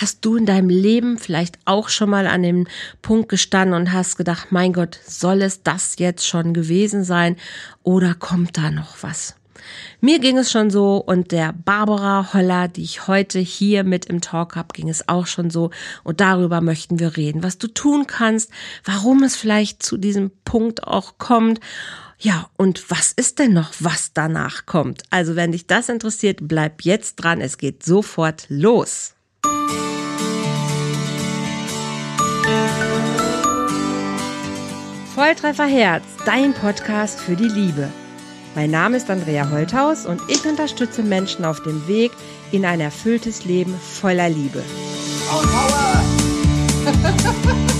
Hast du in deinem Leben vielleicht auch schon mal an dem Punkt gestanden und hast gedacht, mein Gott, soll es das jetzt schon gewesen sein oder kommt da noch was? Mir ging es schon so und der Barbara Holler, die ich heute hier mit im Talk habe, ging es auch schon so und darüber möchten wir reden, was du tun kannst, warum es vielleicht zu diesem Punkt auch kommt. Ja, und was ist denn noch, was danach kommt? Also, wenn dich das interessiert, bleib jetzt dran. Es geht sofort los. Volltreffer Herz, dein Podcast für die Liebe. Mein Name ist Andrea Holthaus und ich unterstütze Menschen auf dem Weg in ein erfülltes Leben voller Liebe.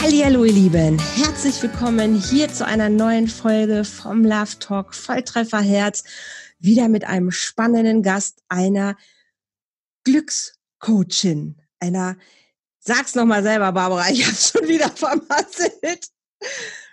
Hallo ihr Lieben, herzlich willkommen hier zu einer neuen Folge vom Love Talk Volltreffer Herz. Wieder mit einem spannenden Gast, einer Glückscoachin, einer, sag's nochmal selber, Barbara, ich hab's schon wieder vermasselt.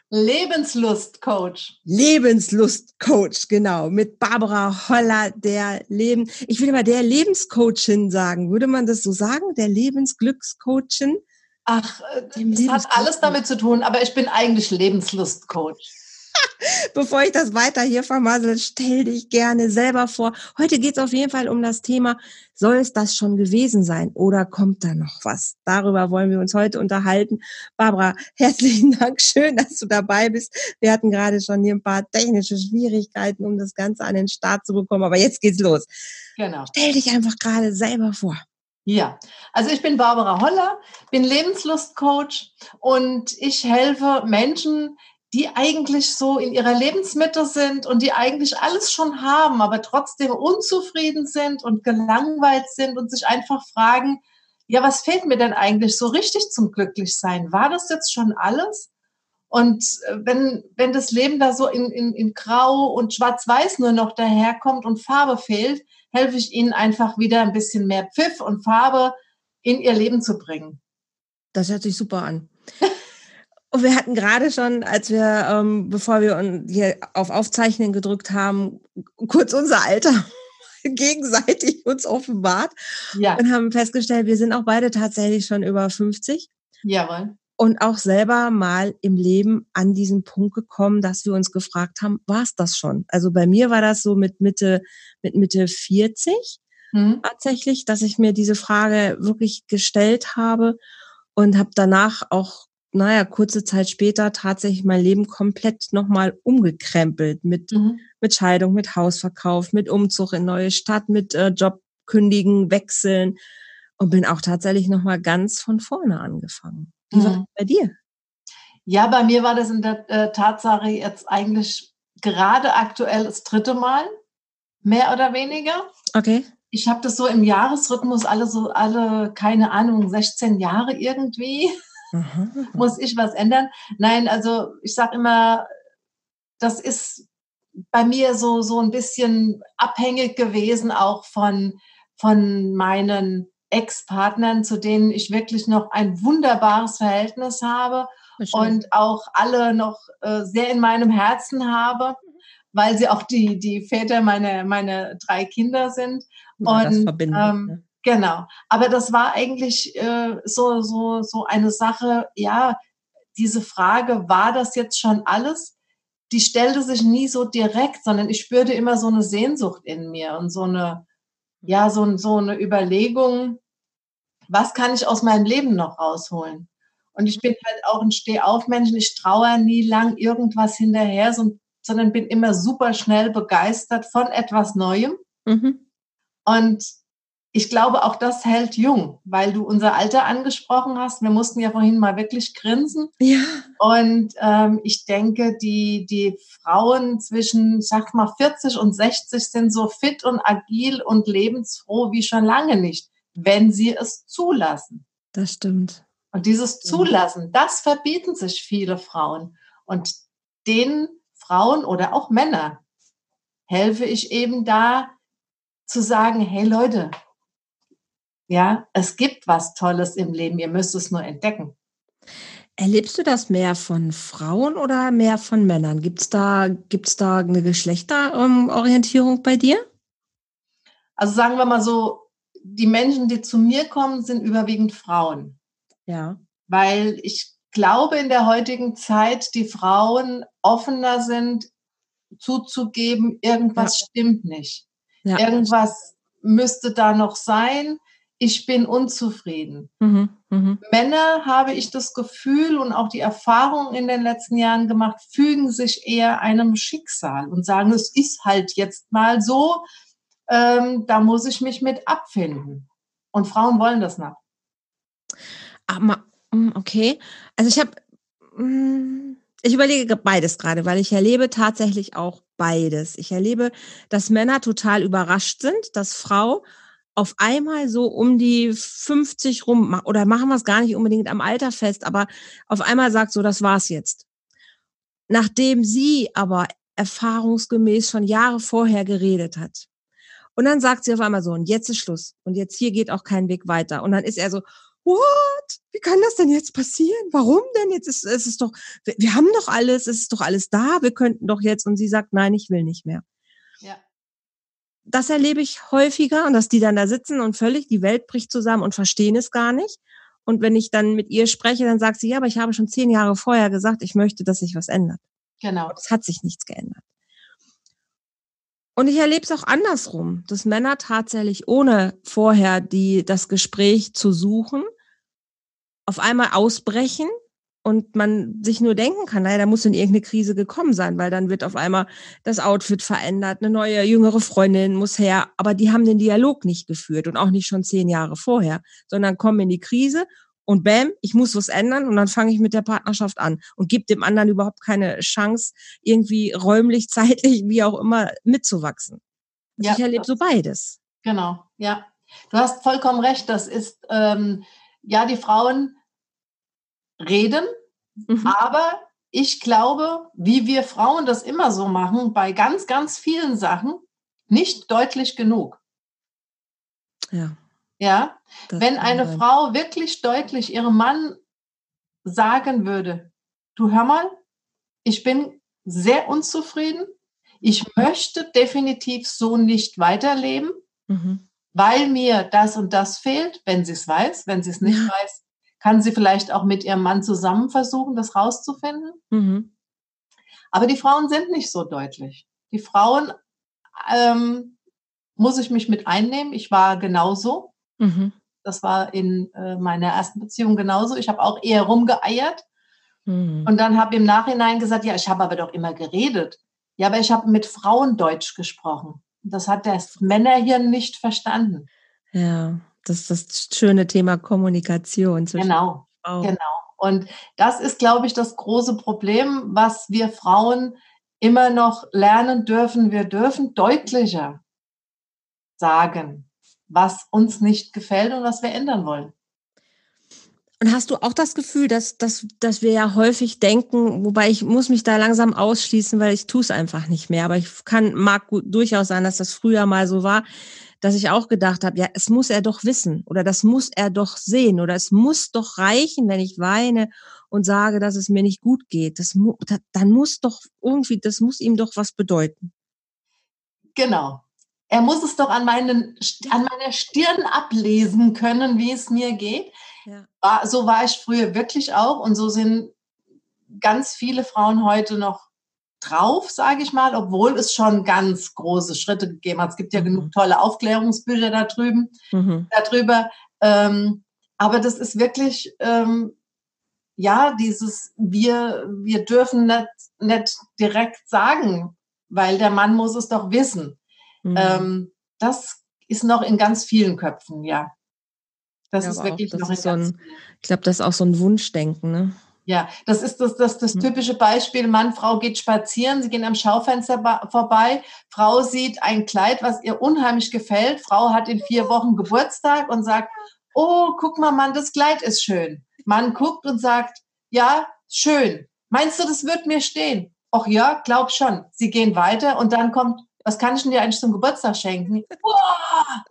Lebenslustcoach. Lebenslustcoach, genau. Mit Barbara Holler, der Leben, ich will immer der Lebenscoachin sagen. Würde man das so sagen? Der Lebensglückscoachin? Ach, äh, das hat alles damit zu tun, aber ich bin eigentlich Lebenslustcoach. Bevor ich das weiter hier vermassel, stell dich gerne selber vor. Heute geht es auf jeden Fall um das Thema, soll es das schon gewesen sein oder kommt da noch was? Darüber wollen wir uns heute unterhalten. Barbara, herzlichen Dank. Schön, dass du dabei bist. Wir hatten gerade schon hier ein paar technische Schwierigkeiten, um das Ganze an den Start zu bekommen. Aber jetzt geht's los. Genau. Stell dich einfach gerade selber vor. Ja, also ich bin Barbara Holler, bin Lebenslustcoach und ich helfe Menschen, die eigentlich so in ihrer Lebensmitte sind und die eigentlich alles schon haben, aber trotzdem unzufrieden sind und gelangweilt sind und sich einfach fragen, ja, was fehlt mir denn eigentlich so richtig zum Glücklichsein? War das jetzt schon alles? Und äh, wenn, wenn das Leben da so in, in, in Grau und Schwarz-Weiß nur noch daherkommt und Farbe fehlt, helfe ich ihnen einfach wieder ein bisschen mehr Pfiff und Farbe in ihr Leben zu bringen. Das hört sich super an. Und wir hatten gerade schon, als wir, ähm, bevor wir hier auf Aufzeichnen gedrückt haben, kurz unser Alter gegenseitig uns offenbart ja. und haben festgestellt, wir sind auch beide tatsächlich schon über 50. Jawohl. Und auch selber mal im Leben an diesen Punkt gekommen, dass wir uns gefragt haben, war es das schon? Also bei mir war das so mit Mitte, mit Mitte 40 mhm. tatsächlich, dass ich mir diese Frage wirklich gestellt habe und habe danach auch naja, kurze Zeit später tatsächlich mein Leben komplett nochmal umgekrempelt mit, mhm. mit Scheidung, mit Hausverkauf, mit Umzug in neue Stadt, mit äh, Jobkündigen, Wechseln und bin auch tatsächlich nochmal ganz von vorne angefangen. Wie mhm. war das bei dir? Ja, bei mir war das in der äh, Tatsache jetzt eigentlich gerade aktuell das dritte Mal, mehr oder weniger. Okay. Ich habe das so im Jahresrhythmus alle so alle keine Ahnung 16 Jahre irgendwie. Mhm. Muss ich was ändern? Nein, also ich sage immer, das ist bei mir so, so ein bisschen abhängig gewesen auch von, von meinen Ex-Partnern, zu denen ich wirklich noch ein wunderbares Verhältnis habe und auch alle noch äh, sehr in meinem Herzen habe, weil sie auch die, die Väter meiner meine drei Kinder sind. Ja, und ähm, ne? Genau. Aber das war eigentlich äh, so, so, so eine Sache, ja, diese Frage, war das jetzt schon alles? Die stellte sich nie so direkt, sondern ich spürte immer so eine Sehnsucht in mir und so eine, ja, so, so eine Überlegung, was kann ich aus meinem Leben noch rausholen? Und ich bin halt auch ein Stehaufmensch, ich traue nie lang irgendwas hinterher, sondern bin immer super schnell begeistert von etwas Neuem. Mhm. Und ich glaube, auch das hält jung, weil du unser Alter angesprochen hast. Wir mussten ja vorhin mal wirklich grinsen. Ja. Und ähm, ich denke, die, die Frauen zwischen, sag mal, 40 und 60 sind so fit und agil und lebensfroh wie schon lange nicht, wenn sie es zulassen. Das stimmt. Und dieses Zulassen, das verbieten sich viele Frauen. Und den Frauen oder auch Männer helfe ich eben da zu sagen, hey Leute, ja, es gibt was Tolles im Leben, ihr müsst es nur entdecken. Erlebst du das mehr von Frauen oder mehr von Männern? Gibt es da, gibt's da eine Geschlechterorientierung bei dir? also sagen wir mal so, die Menschen, die zu mir kommen, sind überwiegend Frauen. Ja. Weil ich glaube in der heutigen Zeit, die Frauen offener sind, zuzugeben, irgendwas ja. stimmt nicht. Ja. Irgendwas müsste da noch sein. Ich bin unzufrieden. Mhm, mh. Männer, habe ich das Gefühl und auch die Erfahrung in den letzten Jahren gemacht, fügen sich eher einem Schicksal und sagen, es ist halt jetzt mal so, ähm, da muss ich mich mit abfinden. Und Frauen wollen das nicht. Aber, mm, okay. Also ich habe, mm, ich überlege beides gerade, weil ich erlebe tatsächlich auch beides. Ich erlebe, dass Männer total überrascht sind, dass Frau auf einmal so um die 50 rum, oder machen wir es gar nicht unbedingt am Alter fest, aber auf einmal sagt so, das war's jetzt. Nachdem sie aber erfahrungsgemäß schon Jahre vorher geredet hat. Und dann sagt sie auf einmal so, und jetzt ist Schluss. Und jetzt hier geht auch kein Weg weiter. Und dann ist er so, what? Wie kann das denn jetzt passieren? Warum denn? Jetzt ist es ist doch, wir, wir haben doch alles, es ist doch alles da, wir könnten doch jetzt. Und sie sagt, nein, ich will nicht mehr. Das erlebe ich häufiger und dass die dann da sitzen und völlig die Welt bricht zusammen und verstehen es gar nicht. Und wenn ich dann mit ihr spreche, dann sagt sie, ja, aber ich habe schon zehn Jahre vorher gesagt, ich möchte, dass sich was ändert. Genau. Und es hat sich nichts geändert. Und ich erlebe es auch andersrum, dass Männer tatsächlich ohne vorher die, das Gespräch zu suchen, auf einmal ausbrechen und man sich nur denken kann, naja, da muss in irgendeine Krise gekommen sein, weil dann wird auf einmal das Outfit verändert, eine neue jüngere Freundin muss her, aber die haben den Dialog nicht geführt und auch nicht schon zehn Jahre vorher, sondern kommen in die Krise und bam, ich muss was ändern und dann fange ich mit der Partnerschaft an und gebe dem anderen überhaupt keine Chance, irgendwie räumlich, zeitlich, wie auch immer, mitzuwachsen. Also ja, ich erlebe so beides. Genau, ja. Du hast vollkommen recht. Das ist, ähm, ja, die Frauen reden, mhm. aber ich glaube, wie wir Frauen das immer so machen, bei ganz, ganz vielen Sachen, nicht deutlich genug. Ja. Ja, wenn eine sein. Frau wirklich deutlich ihrem Mann sagen würde, du hör mal, ich bin sehr unzufrieden, ich möchte definitiv so nicht weiterleben, mhm. weil mir das und das fehlt, wenn sie es weiß, wenn sie es nicht ja. weiß, kann sie vielleicht auch mit ihrem Mann zusammen versuchen, das rauszufinden. Mhm. Aber die Frauen sind nicht so deutlich. Die Frauen ähm, muss ich mich mit einnehmen. Ich war genauso. Mhm. Das war in äh, meiner ersten Beziehung genauso. Ich habe auch eher rumgeeiert mhm. und dann habe im Nachhinein gesagt, ja, ich habe aber doch immer geredet. Ja, aber ich habe mit Frauen Deutsch gesprochen. Das hat das Männerhirn nicht verstanden. Ja, das ist das schöne Thema Kommunikation. Genau, genau. Und das ist, glaube ich, das große Problem, was wir Frauen immer noch lernen dürfen. Wir dürfen deutlicher sagen, was uns nicht gefällt und was wir ändern wollen. Und hast du auch das Gefühl, dass, dass, dass wir ja häufig denken, wobei ich muss mich da langsam ausschließen, weil ich tue es einfach nicht mehr. Aber ich kann, mag gut, durchaus sein, dass das früher mal so war, dass ich auch gedacht habe, ja, es muss er doch wissen oder das muss er doch sehen oder es muss doch reichen, wenn ich weine und sage, dass es mir nicht gut geht. Das, dann muss doch irgendwie, das muss ihm doch was bedeuten. Genau er muss es doch an, meinen, an meiner Stirn ablesen können, wie es mir geht. Ja. So war ich früher wirklich auch und so sind ganz viele Frauen heute noch drauf, sage ich mal, obwohl es schon ganz große Schritte gegeben hat. Es gibt ja mhm. genug tolle Aufklärungsbücher da drüben, mhm. darüber. Ähm, aber das ist wirklich, ähm, ja, dieses, wir, wir dürfen nicht, nicht direkt sagen, weil der Mann muss es doch wissen. Mhm. Ähm, das ist noch in ganz vielen Köpfen, ja. Das ja, ist wirklich auch, das noch ist so ein, Ich glaube, das ist auch so ein Wunschdenken, ne? Ja, das ist das, das, das typische Beispiel. Mann, Frau geht spazieren, sie gehen am Schaufenster vorbei. Frau sieht ein Kleid, was ihr unheimlich gefällt. Frau hat in vier Wochen Geburtstag und sagt, oh, guck mal, Mann, das Kleid ist schön. Mann guckt und sagt, ja, schön. Meinst du, das wird mir stehen? Ach ja, glaub schon. Sie gehen weiter und dann kommt, was kann ich denn dir eigentlich zum Geburtstag schenken? Boah!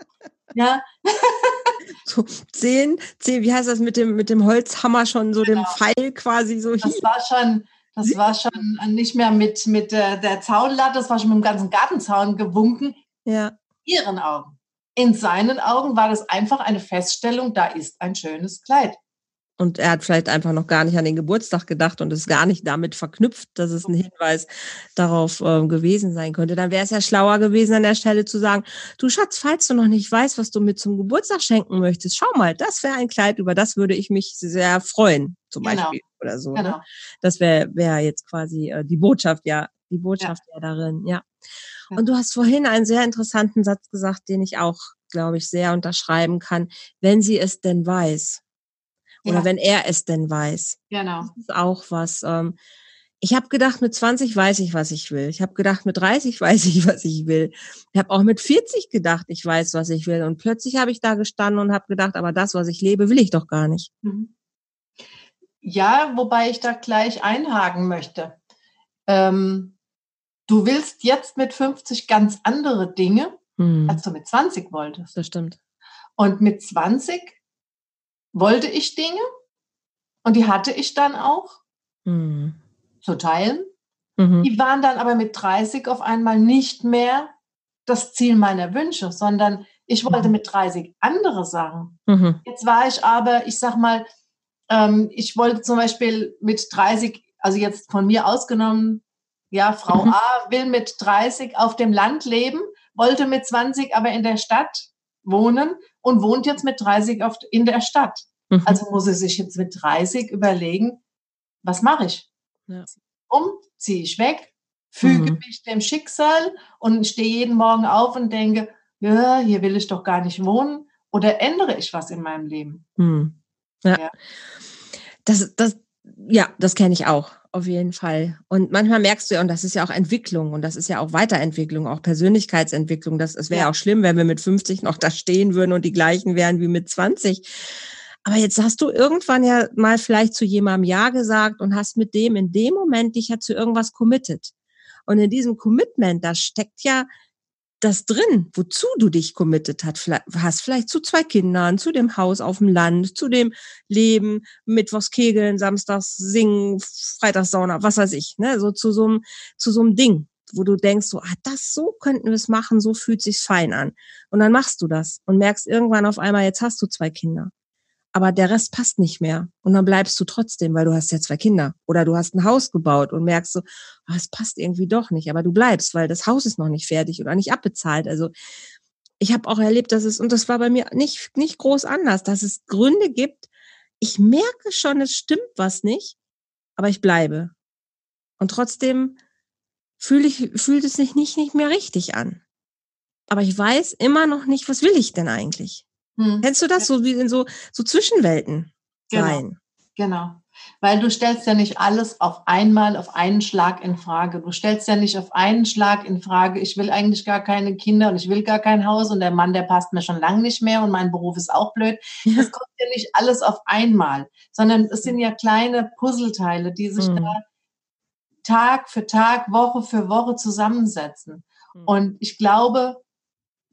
Ja. so zehn, zehn, wie heißt das mit dem, mit dem Holzhammer schon, so genau. dem Pfeil quasi so Das war schon, das war schon nicht mehr mit, mit der, der Zaunlatte, das war schon mit dem ganzen Gartenzaun gewunken. Ja. Ihren Augen. in seinen Augen war das einfach eine Feststellung, da ist ein schönes Kleid. Und er hat vielleicht einfach noch gar nicht an den Geburtstag gedacht und ist gar nicht damit verknüpft, dass es ein Hinweis darauf äh, gewesen sein könnte. Dann wäre es ja schlauer gewesen, an der Stelle zu sagen, du Schatz, falls du noch nicht weißt, was du mir zum Geburtstag schenken möchtest, schau mal, das wäre ein Kleid, über das würde ich mich sehr freuen, zum genau. Beispiel oder so. Ne? Genau. Ne? Das wäre wär jetzt quasi äh, die Botschaft, ja, die Botschaft ja. ja darin, ja. ja. Und du hast vorhin einen sehr interessanten Satz gesagt, den ich auch, glaube ich, sehr unterschreiben kann. Wenn sie es denn weiß. Oder ja. wenn er es denn weiß. Genau. Das ist auch was. Ähm, ich habe gedacht, mit 20 weiß ich, was ich will. Ich habe gedacht, mit 30 weiß ich, was ich will. Ich habe auch mit 40 gedacht, ich weiß, was ich will. Und plötzlich habe ich da gestanden und habe gedacht, aber das, was ich lebe, will ich doch gar nicht. Mhm. Ja, wobei ich da gleich einhaken möchte. Ähm, du willst jetzt mit 50 ganz andere Dinge, mhm. als du mit 20 wolltest. Das stimmt. Und mit 20 wollte ich Dinge und die hatte ich dann auch mhm. zu teilen. Mhm. Die waren dann aber mit 30 auf einmal nicht mehr das Ziel meiner Wünsche, sondern ich wollte mhm. mit 30 andere Sachen. Mhm. Jetzt war ich aber, ich sag mal, ähm, ich wollte zum Beispiel mit 30, also jetzt von mir ausgenommen, ja, Frau mhm. A will mit 30 auf dem Land leben, wollte mit 20 aber in der Stadt wohnen und wohnt jetzt mit 30 auf, in der Stadt. Mhm. Also muss sie sich jetzt mit 30 überlegen, was mache ich? Ja. Um, ziehe ich weg, füge mhm. mich dem Schicksal und stehe jeden Morgen auf und denke, ja, hier will ich doch gar nicht wohnen. Oder ändere ich was in meinem Leben? Mhm. Ja. ja. Das, das, ja, das kenne ich auch auf jeden Fall. Und manchmal merkst du ja, und das ist ja auch Entwicklung und das ist ja auch Weiterentwicklung, auch Persönlichkeitsentwicklung. Das, es wäre ja. auch schlimm, wenn wir mit 50 noch da stehen würden und die gleichen wären wie mit 20. Aber jetzt hast du irgendwann ja mal vielleicht zu jemandem Ja gesagt und hast mit dem in dem Moment dich ja zu irgendwas committed. Und in diesem Commitment, da steckt ja das drin, wozu du dich committed hast. Vielleicht zu zwei Kindern, zu dem Haus auf dem Land, zu dem Leben, Mittwochs Kegeln, Samstags singen, Freitags Sauna, was weiß ich, ne, so zu so einem, zu so einem Ding, wo du denkst, so, ah, das, so könnten wir es machen, so fühlt sich's fein an. Und dann machst du das und merkst irgendwann auf einmal, jetzt hast du zwei Kinder aber der Rest passt nicht mehr. Und dann bleibst du trotzdem, weil du hast ja zwei Kinder oder du hast ein Haus gebaut und merkst so, oh, es passt irgendwie doch nicht, aber du bleibst, weil das Haus ist noch nicht fertig oder nicht abbezahlt. Also ich habe auch erlebt, dass es, und das war bei mir nicht, nicht groß anders, dass es Gründe gibt, ich merke schon, es stimmt was nicht, aber ich bleibe. Und trotzdem fühle ich, fühlt es sich nicht, nicht mehr richtig an. Aber ich weiß immer noch nicht, was will ich denn eigentlich? Hm. Kennst du das? So wie in so, so Zwischenwelten genau. sein. Genau. Weil du stellst ja nicht alles auf einmal, auf einen Schlag in Frage. Du stellst ja nicht auf einen Schlag in Frage, ich will eigentlich gar keine Kinder und ich will gar kein Haus und der Mann, der passt mir schon lange nicht mehr und mein Beruf ist auch blöd. Das kommt ja nicht alles auf einmal, sondern es sind ja kleine Puzzleteile, die sich mhm. da Tag für Tag, Woche für Woche zusammensetzen. Mhm. Und ich glaube,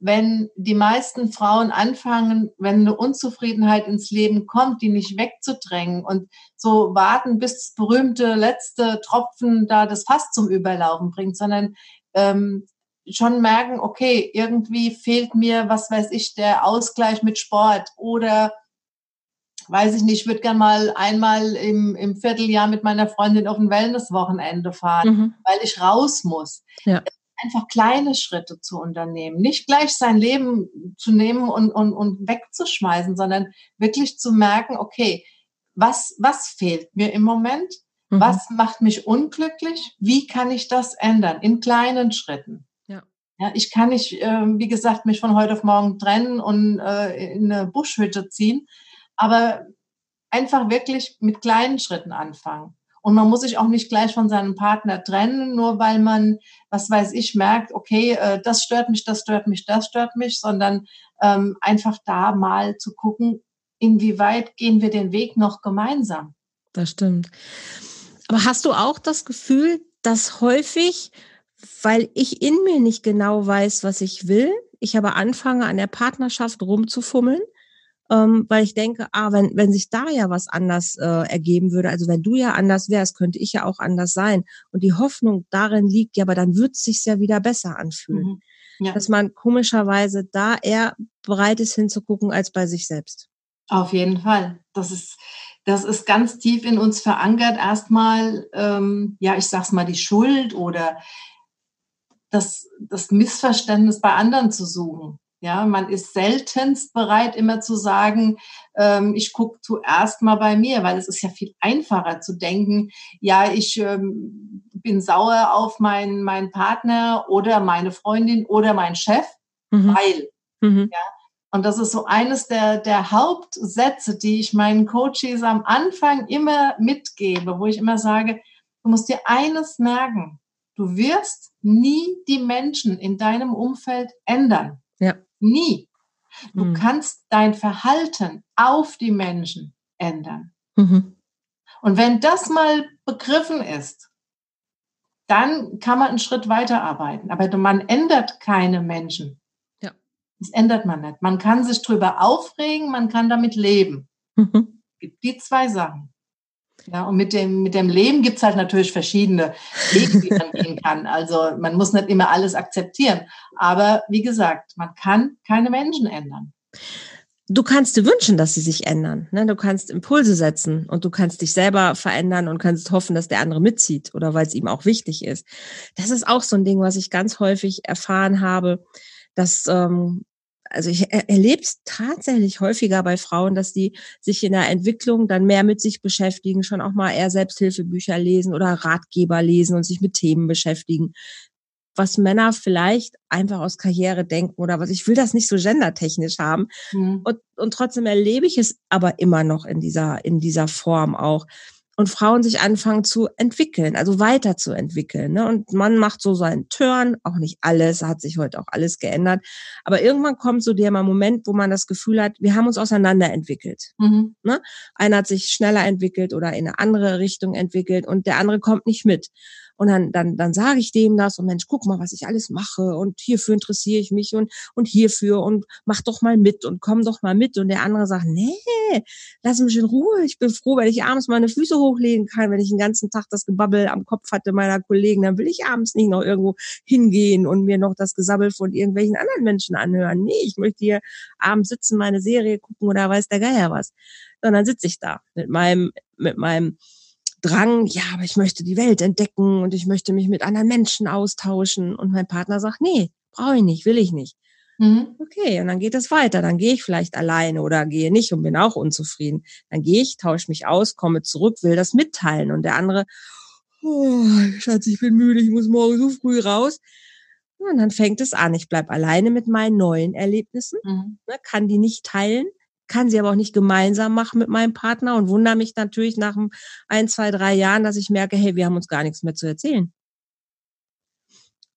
wenn die meisten Frauen anfangen, wenn eine Unzufriedenheit ins Leben kommt, die nicht wegzudrängen und so warten, bis das berühmte letzte Tropfen da das Fass zum Überlaufen bringt, sondern ähm, schon merken, okay, irgendwie fehlt mir, was weiß ich, der Ausgleich mit Sport oder weiß ich nicht, ich würde gern mal einmal im, im Vierteljahr mit meiner Freundin auf ein Wellnesswochenende fahren, mhm. weil ich raus muss. Ja einfach kleine Schritte zu unternehmen, nicht gleich sein Leben zu nehmen und, und, und wegzuschmeißen, sondern wirklich zu merken, okay, was, was fehlt mir im Moment? Mhm. Was macht mich unglücklich? Wie kann ich das ändern? In kleinen Schritten. Ja. Ja, ich kann nicht, äh, wie gesagt, mich von heute auf morgen trennen und äh, in eine Buschhütte ziehen, aber einfach wirklich mit kleinen Schritten anfangen. Und man muss sich auch nicht gleich von seinem Partner trennen, nur weil man, was weiß ich, merkt, okay, äh, das stört mich, das stört mich, das stört mich, sondern ähm, einfach da mal zu gucken, inwieweit gehen wir den Weg noch gemeinsam. Das stimmt. Aber hast du auch das Gefühl, dass häufig, weil ich in mir nicht genau weiß, was ich will, ich aber anfange, an der Partnerschaft rumzufummeln ähm, weil ich denke, ah, wenn, wenn sich da ja was anders äh, ergeben würde, also wenn du ja anders wärst, könnte ich ja auch anders sein. Und die Hoffnung darin liegt, ja, aber dann wird es sich ja wieder besser anfühlen. Mhm. ja. dass man komischerweise da eher bereit ist hinzugucken als bei sich selbst. Auf jeden Fall. Das ist, das ist ganz tief in uns verankert. Erstmal, ähm, ja, ich sag's mal, die Schuld oder das, das Missverständnis bei anderen zu suchen. Ja, man ist seltenst bereit, immer zu sagen, ähm, ich gucke zuerst mal bei mir, weil es ist ja viel einfacher zu denken, ja, ich ähm, bin sauer auf meinen, meinen Partner oder meine Freundin oder meinen Chef, mhm. weil. Mhm. Ja, und das ist so eines der, der Hauptsätze, die ich meinen Coaches am Anfang immer mitgebe, wo ich immer sage, du musst dir eines merken, du wirst nie die Menschen in deinem Umfeld ändern. Ja. Nie. Du mhm. kannst dein Verhalten auf die Menschen ändern. Mhm. Und wenn das mal begriffen ist, dann kann man einen Schritt weiterarbeiten. Aber man ändert keine Menschen. Ja. Das ändert man nicht. Man kann sich drüber aufregen, man kann damit leben. Mhm. Die zwei Sachen. Ja, und mit dem, mit dem Leben gibt es halt natürlich verschiedene Wege, die man gehen kann. Also man muss nicht immer alles akzeptieren. Aber wie gesagt, man kann keine Menschen ändern. Du kannst dir wünschen, dass sie sich ändern. Ne? Du kannst Impulse setzen und du kannst dich selber verändern und kannst hoffen, dass der andere mitzieht oder weil es ihm auch wichtig ist. Das ist auch so ein Ding, was ich ganz häufig erfahren habe, dass ähm, also ich erlebe es tatsächlich häufiger bei Frauen, dass die sich in der Entwicklung dann mehr mit sich beschäftigen, schon auch mal eher Selbsthilfebücher lesen oder Ratgeber lesen und sich mit Themen beschäftigen. Was Männer vielleicht einfach aus Karriere denken oder was ich will das nicht so gendertechnisch haben. Mhm. Und, und trotzdem erlebe ich es aber immer noch in dieser, in dieser Form auch und Frauen sich anfangen zu entwickeln, also weiterzuentwickeln. Ne? Und man macht so seinen Turn, auch nicht alles, hat sich heute auch alles geändert. Aber irgendwann kommt so der Moment, wo man das Gefühl hat, wir haben uns auseinanderentwickelt. Mhm. Ne? Einer hat sich schneller entwickelt oder in eine andere Richtung entwickelt und der andere kommt nicht mit. Und dann, dann, dann sage ich dem das und Mensch, guck mal, was ich alles mache und hierfür interessiere ich mich und, und hierfür und mach doch mal mit und komm doch mal mit. Und der andere sagt, nee, lass mich in Ruhe. Ich bin froh, wenn ich abends meine Füße hochlegen kann, wenn ich den ganzen Tag das Gebabbel am Kopf hatte meiner Kollegen, dann will ich abends nicht noch irgendwo hingehen und mir noch das Gesabbel von irgendwelchen anderen Menschen anhören. Nee, ich möchte hier abends sitzen, meine Serie gucken oder weiß der Geier was. Dann sitze ich da mit meinem, mit meinem Drang, ja, aber ich möchte die Welt entdecken und ich möchte mich mit anderen Menschen austauschen. Und mein Partner sagt, nee, brauche ich nicht, will ich nicht. Mhm. Okay, und dann geht es weiter. Dann gehe ich vielleicht alleine oder gehe nicht und bin auch unzufrieden. Dann gehe ich, tausche mich aus, komme zurück, will das mitteilen. Und der andere, oh, Schatz, ich bin müde, ich muss morgen so früh raus. Und dann fängt es an. Ich bleib alleine mit meinen neuen Erlebnissen, mhm. ne, kann die nicht teilen kann sie aber auch nicht gemeinsam machen mit meinem Partner und wundere mich natürlich nach ein, zwei, drei Jahren, dass ich merke, hey, wir haben uns gar nichts mehr zu erzählen.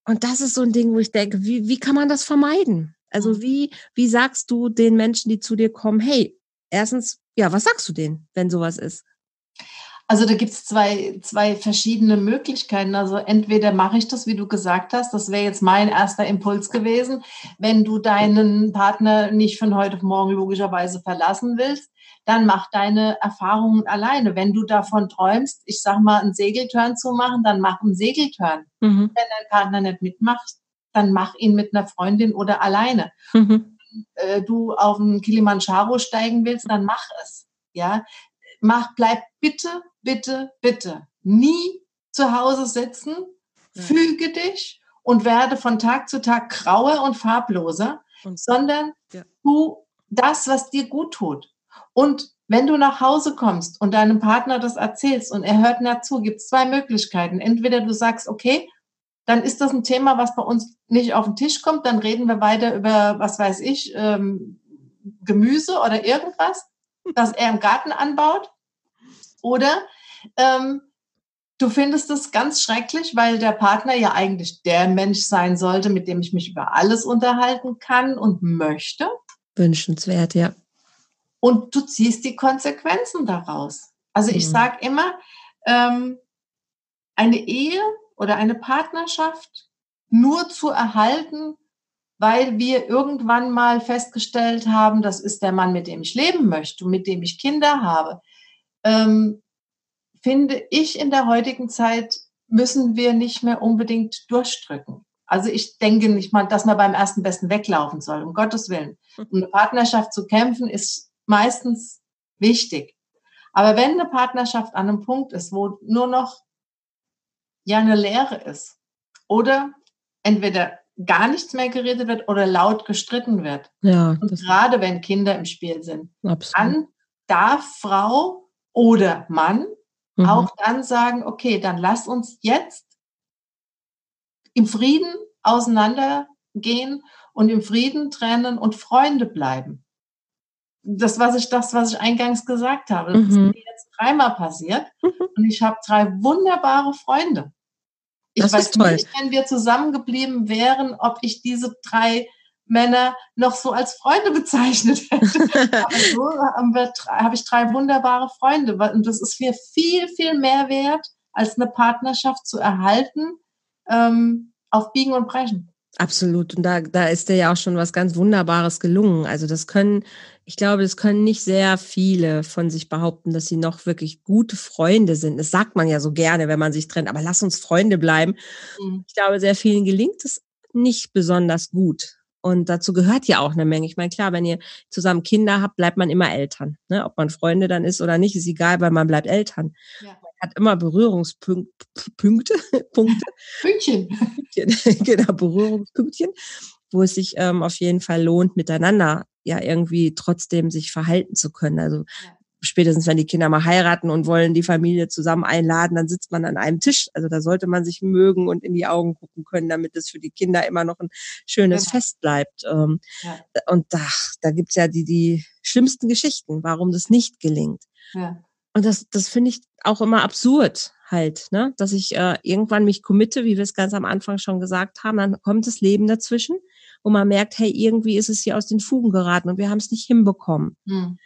Und das ist so ein Ding, wo ich denke, wie, wie kann man das vermeiden? Also mhm. wie, wie sagst du den Menschen, die zu dir kommen, hey, erstens, ja, was sagst du denen, wenn sowas ist? Also da gibt es zwei, zwei verschiedene Möglichkeiten. Also entweder mache ich das, wie du gesagt hast, das wäre jetzt mein erster Impuls gewesen, wenn du deinen Partner nicht von heute auf morgen logischerweise verlassen willst, dann mach deine Erfahrungen alleine. Wenn du davon träumst, ich sag mal, einen Segeltörn zu machen, dann mach einen Segeltörn. Mhm. Wenn dein Partner nicht mitmacht, dann mach ihn mit einer Freundin oder alleine. Mhm. Äh, du auf den Kilimanjaro steigen willst, dann mach es. Ja, mach, bleib bitte, bitte, bitte nie zu Hause sitzen, ja. füge dich und werde von Tag zu Tag grauer und farbloser, und, sondern ja. tu das, was dir gut tut. Und wenn du nach Hause kommst und deinem Partner das erzählst und er hört nicht zu, gibt es zwei Möglichkeiten. Entweder du sagst, okay, dann ist das ein Thema, was bei uns nicht auf den Tisch kommt, dann reden wir weiter über, was weiß ich, ähm, Gemüse oder irgendwas, das er im Garten anbaut. Oder ähm, du findest es ganz schrecklich, weil der Partner ja eigentlich der Mensch sein sollte, mit dem ich mich über alles unterhalten kann und möchte. Wünschenswert, ja. Und du ziehst die Konsequenzen daraus. Also ich mhm. sage immer, ähm, eine Ehe oder eine Partnerschaft nur zu erhalten, weil wir irgendwann mal festgestellt haben, das ist der Mann, mit dem ich leben möchte, mit dem ich Kinder habe, ähm, finde ich in der heutigen Zeit müssen wir nicht mehr unbedingt durchdrücken. Also ich denke nicht mal, dass man beim ersten Besten weglaufen soll, um Gottes Willen. Um eine Partnerschaft zu kämpfen, ist meistens wichtig. Aber wenn eine Partnerschaft an einem Punkt ist, wo nur noch ja eine Leere ist oder entweder gar nichts mehr geredet wird oder laut gestritten wird. Ja, und gerade wenn Kinder im Spiel sind, absolut. dann darf Frau oder Mann mhm. auch dann sagen, okay, dann lass uns jetzt im Frieden auseinandergehen und im Frieden trennen und Freunde bleiben. Das, was ich, das, was ich eingangs gesagt habe, das mhm. ist mir jetzt dreimal passiert mhm. und ich habe drei wunderbare Freunde. Ich das weiß nicht, wenn wir zusammengeblieben wären, ob ich diese drei Männer noch so als Freunde bezeichnet hätte. Aber so habe ich drei wunderbare Freunde. Und das ist mir viel, viel mehr wert, als eine Partnerschaft zu erhalten, ähm, auf Biegen und Brechen. Absolut. Und da, da ist dir ja auch schon was ganz Wunderbares gelungen. Also das können, ich glaube, das können nicht sehr viele von sich behaupten, dass sie noch wirklich gute Freunde sind. Das sagt man ja so gerne, wenn man sich trennt, aber lass uns Freunde bleiben. Mhm. Ich glaube, sehr vielen gelingt es nicht besonders gut. Und dazu gehört ja auch eine Menge. Ich meine, klar, wenn ihr zusammen Kinder habt, bleibt man immer Eltern. Ne? Ob man Freunde dann ist oder nicht, ist egal, weil man bleibt Eltern. Ja hat immer Berührungspunkte, Punkte, Pünktchen. genau, Berührungspünktchen, wo es sich ähm, auf jeden Fall lohnt, miteinander ja irgendwie trotzdem sich verhalten zu können. Also ja. Spätestens, wenn die Kinder mal heiraten und wollen die Familie zusammen einladen, dann sitzt man an einem Tisch. Also da sollte man sich mögen und in die Augen gucken können, damit es für die Kinder immer noch ein schönes genau. Fest bleibt. Ähm, ja. Und da, da gibt's ja die, die schlimmsten Geschichten, warum das nicht gelingt. Ja. Und das, das finde ich auch immer absurd halt, ne? Dass ich äh, irgendwann mich committe, wie wir es ganz am Anfang schon gesagt haben, dann kommt das Leben dazwischen, wo man merkt, hey, irgendwie ist es hier aus den Fugen geraten und wir haben es nicht hinbekommen. Mhm.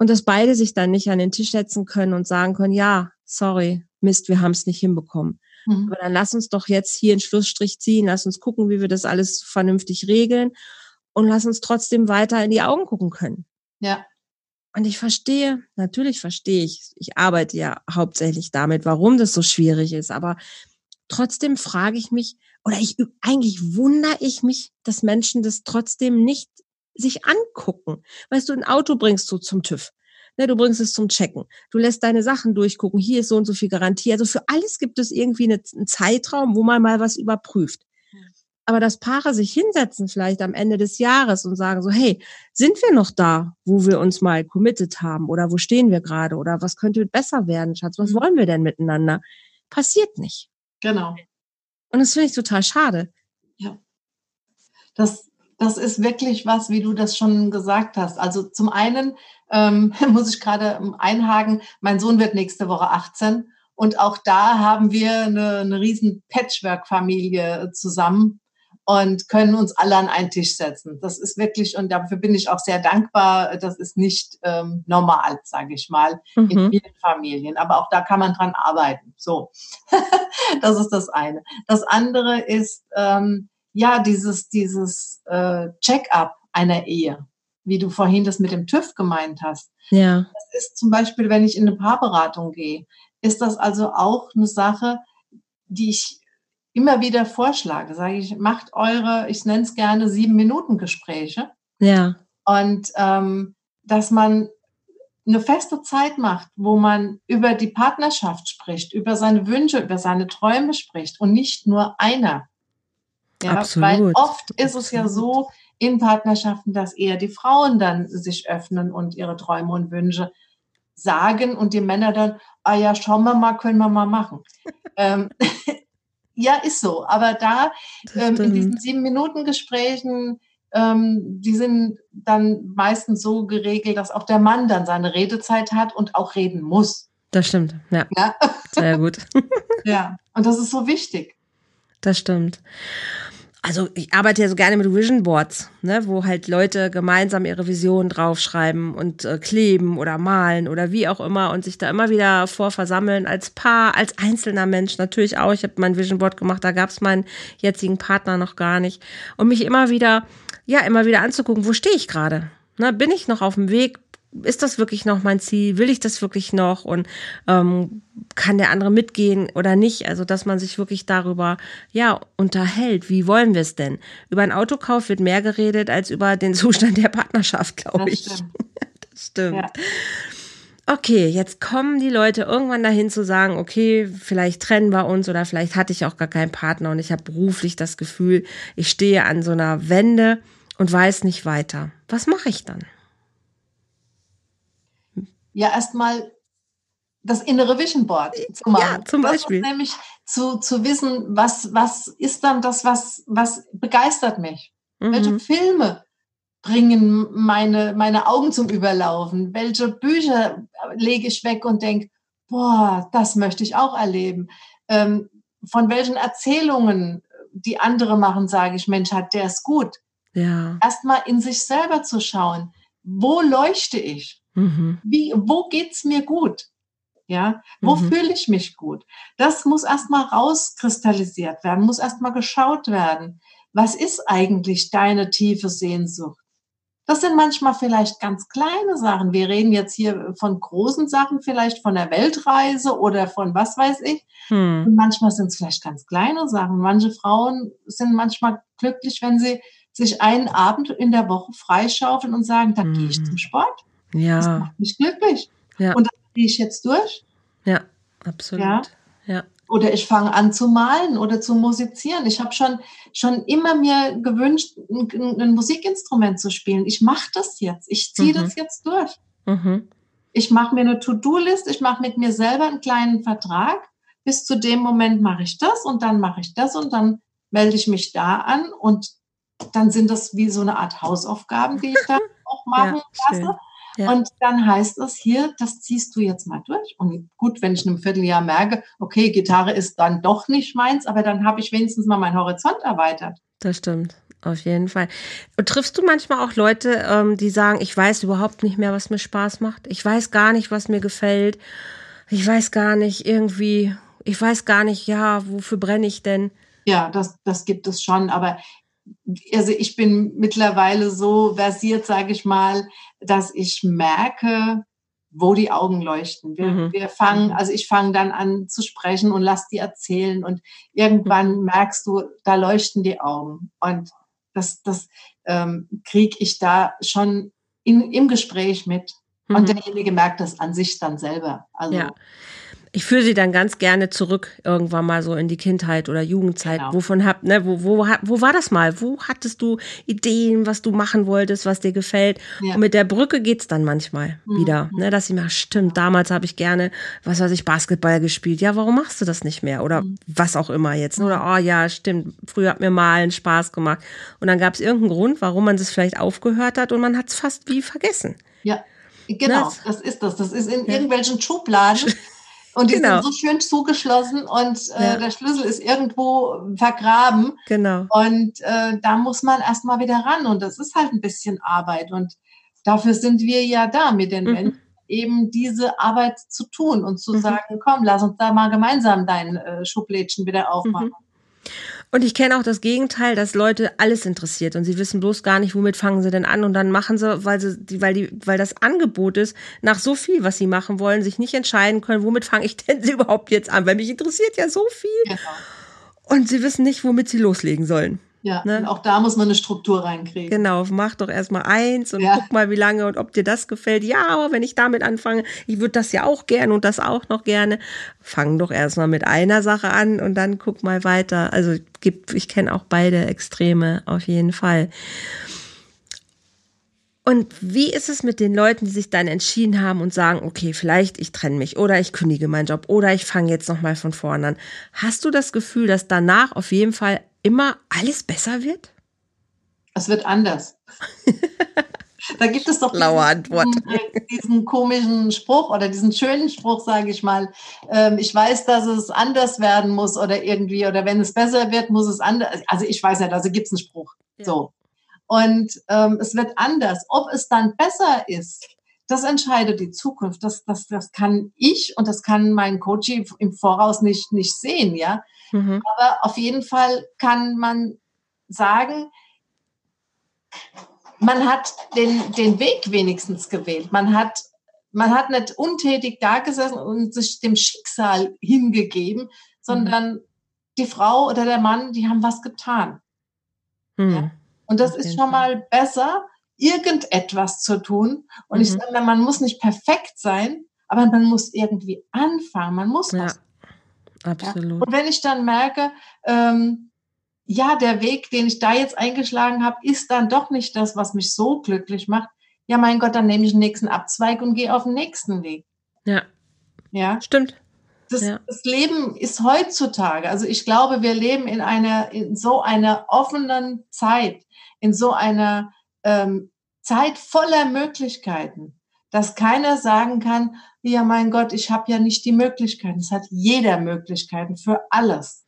Und dass beide sich dann nicht an den Tisch setzen können und sagen können, ja, sorry, Mist, wir haben es nicht hinbekommen. Mhm. Aber dann lass uns doch jetzt hier einen Schlussstrich ziehen, lass uns gucken, wie wir das alles vernünftig regeln und lass uns trotzdem weiter in die Augen gucken können. Ja. Und ich verstehe, natürlich verstehe ich, ich arbeite ja hauptsächlich damit, warum das so schwierig ist, aber trotzdem frage ich mich, oder ich, eigentlich wundere ich mich, dass Menschen das trotzdem nicht sich angucken. Weißt du, ein Auto bringst du zum TÜV. Ne, du bringst es zum Checken. Du lässt deine Sachen durchgucken. Hier ist so und so viel Garantie. Also für alles gibt es irgendwie einen Zeitraum, wo man mal was überprüft aber dass Paare sich hinsetzen vielleicht am Ende des Jahres und sagen so, hey, sind wir noch da, wo wir uns mal committed haben oder wo stehen wir gerade oder was könnte besser werden, Schatz, was mhm. wollen wir denn miteinander? Passiert nicht. Genau. Und das finde ich total schade. Ja. Das, das ist wirklich was, wie du das schon gesagt hast. Also zum einen ähm, muss ich gerade einhaken, mein Sohn wird nächste Woche 18 und auch da haben wir eine, eine riesen Patchwork-Familie zusammen und können uns alle an einen Tisch setzen. Das ist wirklich, und dafür bin ich auch sehr dankbar, das ist nicht ähm, normal, sage ich mal, mhm. in vielen Familien. Aber auch da kann man dran arbeiten. So, das ist das eine. Das andere ist, ähm, ja, dieses, dieses äh, Check-up einer Ehe, wie du vorhin das mit dem TÜV gemeint hast. Ja. Das ist zum Beispiel, wenn ich in eine Paarberatung gehe, ist das also auch eine Sache, die ich immer wieder vorschlage, sage ich, macht eure, ich nenne es gerne sieben Minuten Gespräche. Ja. Und ähm, dass man eine feste Zeit macht, wo man über die Partnerschaft spricht, über seine Wünsche, über seine Träume spricht und nicht nur einer. Ja, Absolut. Weil oft ist es ja so in Partnerschaften, dass eher die Frauen dann sich öffnen und ihre Träume und Wünsche sagen und die Männer dann, ah ja, schauen wir mal, können wir mal machen. ähm, ja, ist so. Aber da ähm, in diesen sieben Minuten Gesprächen, ähm, die sind dann meistens so geregelt, dass auch der Mann dann seine Redezeit hat und auch reden muss. Das stimmt, ja. ja. Sehr gut. ja, und das ist so wichtig. Das stimmt also ich arbeite ja so gerne mit Vision Boards, ne, wo halt Leute gemeinsam ihre Visionen draufschreiben und äh, kleben oder malen oder wie auch immer und sich da immer wieder vorversammeln als Paar, als einzelner Mensch natürlich auch. Ich habe mein Vision Board gemacht, da gab es meinen jetzigen Partner noch gar nicht und mich immer wieder, ja, immer wieder anzugucken, wo stehe ich gerade? Ne, bin ich noch auf dem Weg? Ist das wirklich noch mein Ziel? Will ich das wirklich noch? Und ähm, kann der andere mitgehen oder nicht? Also, dass man sich wirklich darüber ja unterhält. Wie wollen wir es denn? Über einen Autokauf wird mehr geredet als über den Zustand der Partnerschaft, glaube ich. Stimmt. das stimmt. Ja. Okay, jetzt kommen die Leute irgendwann dahin zu sagen, okay, vielleicht trennen wir uns oder vielleicht hatte ich auch gar keinen Partner und ich habe beruflich das Gefühl, ich stehe an so einer Wende und weiß nicht weiter. Was mache ich dann? Ja erstmal das innere Vision Board zu machen. Ja, zum Beispiel. nämlich zu, zu wissen, was, was ist dann das, was, was begeistert mich? Mhm. Welche Filme bringen meine, meine Augen zum Überlaufen? Welche Bücher lege ich weg und denke, boah, das möchte ich auch erleben? Ähm, von welchen Erzählungen, die andere machen, sage ich, Mensch, hat der es gut. Ja. Erstmal in sich selber zu schauen. Wo leuchte ich? Mhm. Wie, wo geht's mir gut? Ja, wo mhm. fühle ich mich gut? Das muss erstmal rauskristallisiert werden, muss erstmal geschaut werden. Was ist eigentlich deine tiefe Sehnsucht? Das sind manchmal vielleicht ganz kleine Sachen. Wir reden jetzt hier von großen Sachen, vielleicht von der Weltreise oder von was weiß ich. Hm. Und manchmal sind es vielleicht ganz kleine Sachen. Manche Frauen sind manchmal glücklich, wenn sie sich einen Abend in der Woche freischaufeln und sagen, dann hm. gehe ich zum Sport. Ja. Das macht mich glücklich. Ja. Und das gehe ich jetzt durch. Ja, absolut. Ja. ja. Oder ich fange an zu malen oder zu musizieren. Ich habe schon, schon immer mir gewünscht, ein, ein Musikinstrument zu spielen. Ich mache das jetzt. Ich ziehe mhm. das jetzt durch. Mhm. Ich mache mir eine To-Do-List. Ich mache mit mir selber einen kleinen Vertrag. Bis zu dem Moment mache ich das und dann mache ich das und dann melde ich mich da an und dann sind das wie so eine Art Hausaufgaben, die ich da auch machen ja, lasse. Ja. Und dann heißt es hier, das ziehst du jetzt mal durch. Und gut, wenn ich in einem Vierteljahr merke, okay, Gitarre ist dann doch nicht meins, aber dann habe ich wenigstens mal meinen Horizont erweitert. Das stimmt. Auf jeden Fall. Und triffst du manchmal auch Leute, ähm, die sagen, ich weiß überhaupt nicht mehr, was mir Spaß macht? Ich weiß gar nicht, was mir gefällt. Ich weiß gar nicht irgendwie, ich weiß gar nicht, ja, wofür brenne ich denn? Ja, das, das gibt es schon. Aber also ich bin mittlerweile so versiert, sage ich mal, dass ich merke, wo die Augen leuchten. Wir, mhm. wir fangen, mhm. also ich fange dann an zu sprechen und lass die erzählen und irgendwann mhm. merkst du, da leuchten die Augen und das, das ähm, kriege ich da schon in, im Gespräch mit. Und mhm. derjenige merkt das an sich dann selber. Also ja ich führe sie dann ganz gerne zurück irgendwann mal so in die Kindheit oder Jugendzeit. Genau. Wovon hab, ne, wo, wo, wo war das mal? Wo hattest du Ideen, was du machen wolltest, was dir gefällt? Ja. Und mit der Brücke geht's dann manchmal mhm. wieder, ne, dass ich mir, stimmt, damals habe ich gerne, was weiß ich, Basketball gespielt. Ja, warum machst du das nicht mehr? Oder mhm. was auch immer jetzt. Ne? Oder, oh ja, stimmt, früher hat mir Malen Spaß gemacht. Und dann gab es irgendeinen Grund, warum man das vielleicht aufgehört hat und man hat es fast wie vergessen. Ja. Genau, das, das ist das. Das ist in ja. irgendwelchen Schubladen Und die genau. sind so schön zugeschlossen und äh, ja. der Schlüssel ist irgendwo vergraben. Genau. Und äh, da muss man erstmal wieder ran. Und das ist halt ein bisschen Arbeit. Und dafür sind wir ja da mit den mhm. Menschen, eben diese Arbeit zu tun und zu mhm. sagen, komm, lass uns da mal gemeinsam dein äh, Schublädchen wieder aufmachen. Mhm. Und ich kenne auch das Gegenteil, dass Leute alles interessiert und sie wissen bloß gar nicht, womit fangen sie denn an und dann machen sie, weil sie, weil die, weil das Angebot ist, nach so viel, was sie machen wollen, sich nicht entscheiden können, womit fange ich denn sie überhaupt jetzt an, weil mich interessiert ja so viel. Genau. Und sie wissen nicht, womit sie loslegen sollen. Ja, ne? auch da muss man eine Struktur reinkriegen. Genau, mach doch erstmal eins und ja. guck mal, wie lange und ob dir das gefällt. Ja, aber wenn ich damit anfange, ich würde das ja auch gerne und das auch noch gerne. Fang doch erstmal mit einer Sache an und dann guck mal weiter. Also gibt, ich kenne auch beide Extreme auf jeden Fall. Und wie ist es mit den Leuten, die sich dann entschieden haben und sagen, okay, vielleicht ich trenne mich oder ich kündige meinen Job oder ich fange jetzt noch mal von vorne an. Hast du das Gefühl, dass danach auf jeden Fall immer alles besser wird? Es wird anders. da gibt es doch diesen, diesen, komischen Spruch oder diesen schönen Spruch, sage ich mal. Ähm, ich weiß, dass es anders werden muss oder irgendwie, oder wenn es besser wird, muss es anders. Also ich weiß nicht, also gibt es einen Spruch. Ja. So. Und ähm, es wird anders. Ob es dann besser ist, das entscheidet die Zukunft. Das, das, das kann ich und das kann mein Coach im Voraus nicht, nicht sehen, ja. Mhm. Aber auf jeden Fall kann man sagen, man hat den, den Weg wenigstens gewählt. Man hat, man hat nicht untätig da gesessen und sich dem Schicksal hingegeben, sondern mhm. die Frau oder der Mann, die haben was getan. Mhm. Ja? Und das ist schon mal besser, irgendetwas zu tun. Und mhm. ich sage mal, man muss nicht perfekt sein, aber man muss irgendwie anfangen. Man muss ja, was. Absolut. Ja? Und wenn ich dann merke, ähm, ja, der Weg, den ich da jetzt eingeschlagen habe, ist dann doch nicht das, was mich so glücklich macht. Ja, mein Gott, dann nehme ich den nächsten Abzweig und gehe auf den nächsten Weg. Ja. Ja. Stimmt. Das, ja. das, Leben ist heutzutage, also ich glaube, wir leben in einer, in so einer offenen Zeit, in so einer ähm, Zeit voller Möglichkeiten, dass keiner sagen kann, ja, mein Gott, ich habe ja nicht die Möglichkeiten. Es hat jeder Möglichkeiten für alles.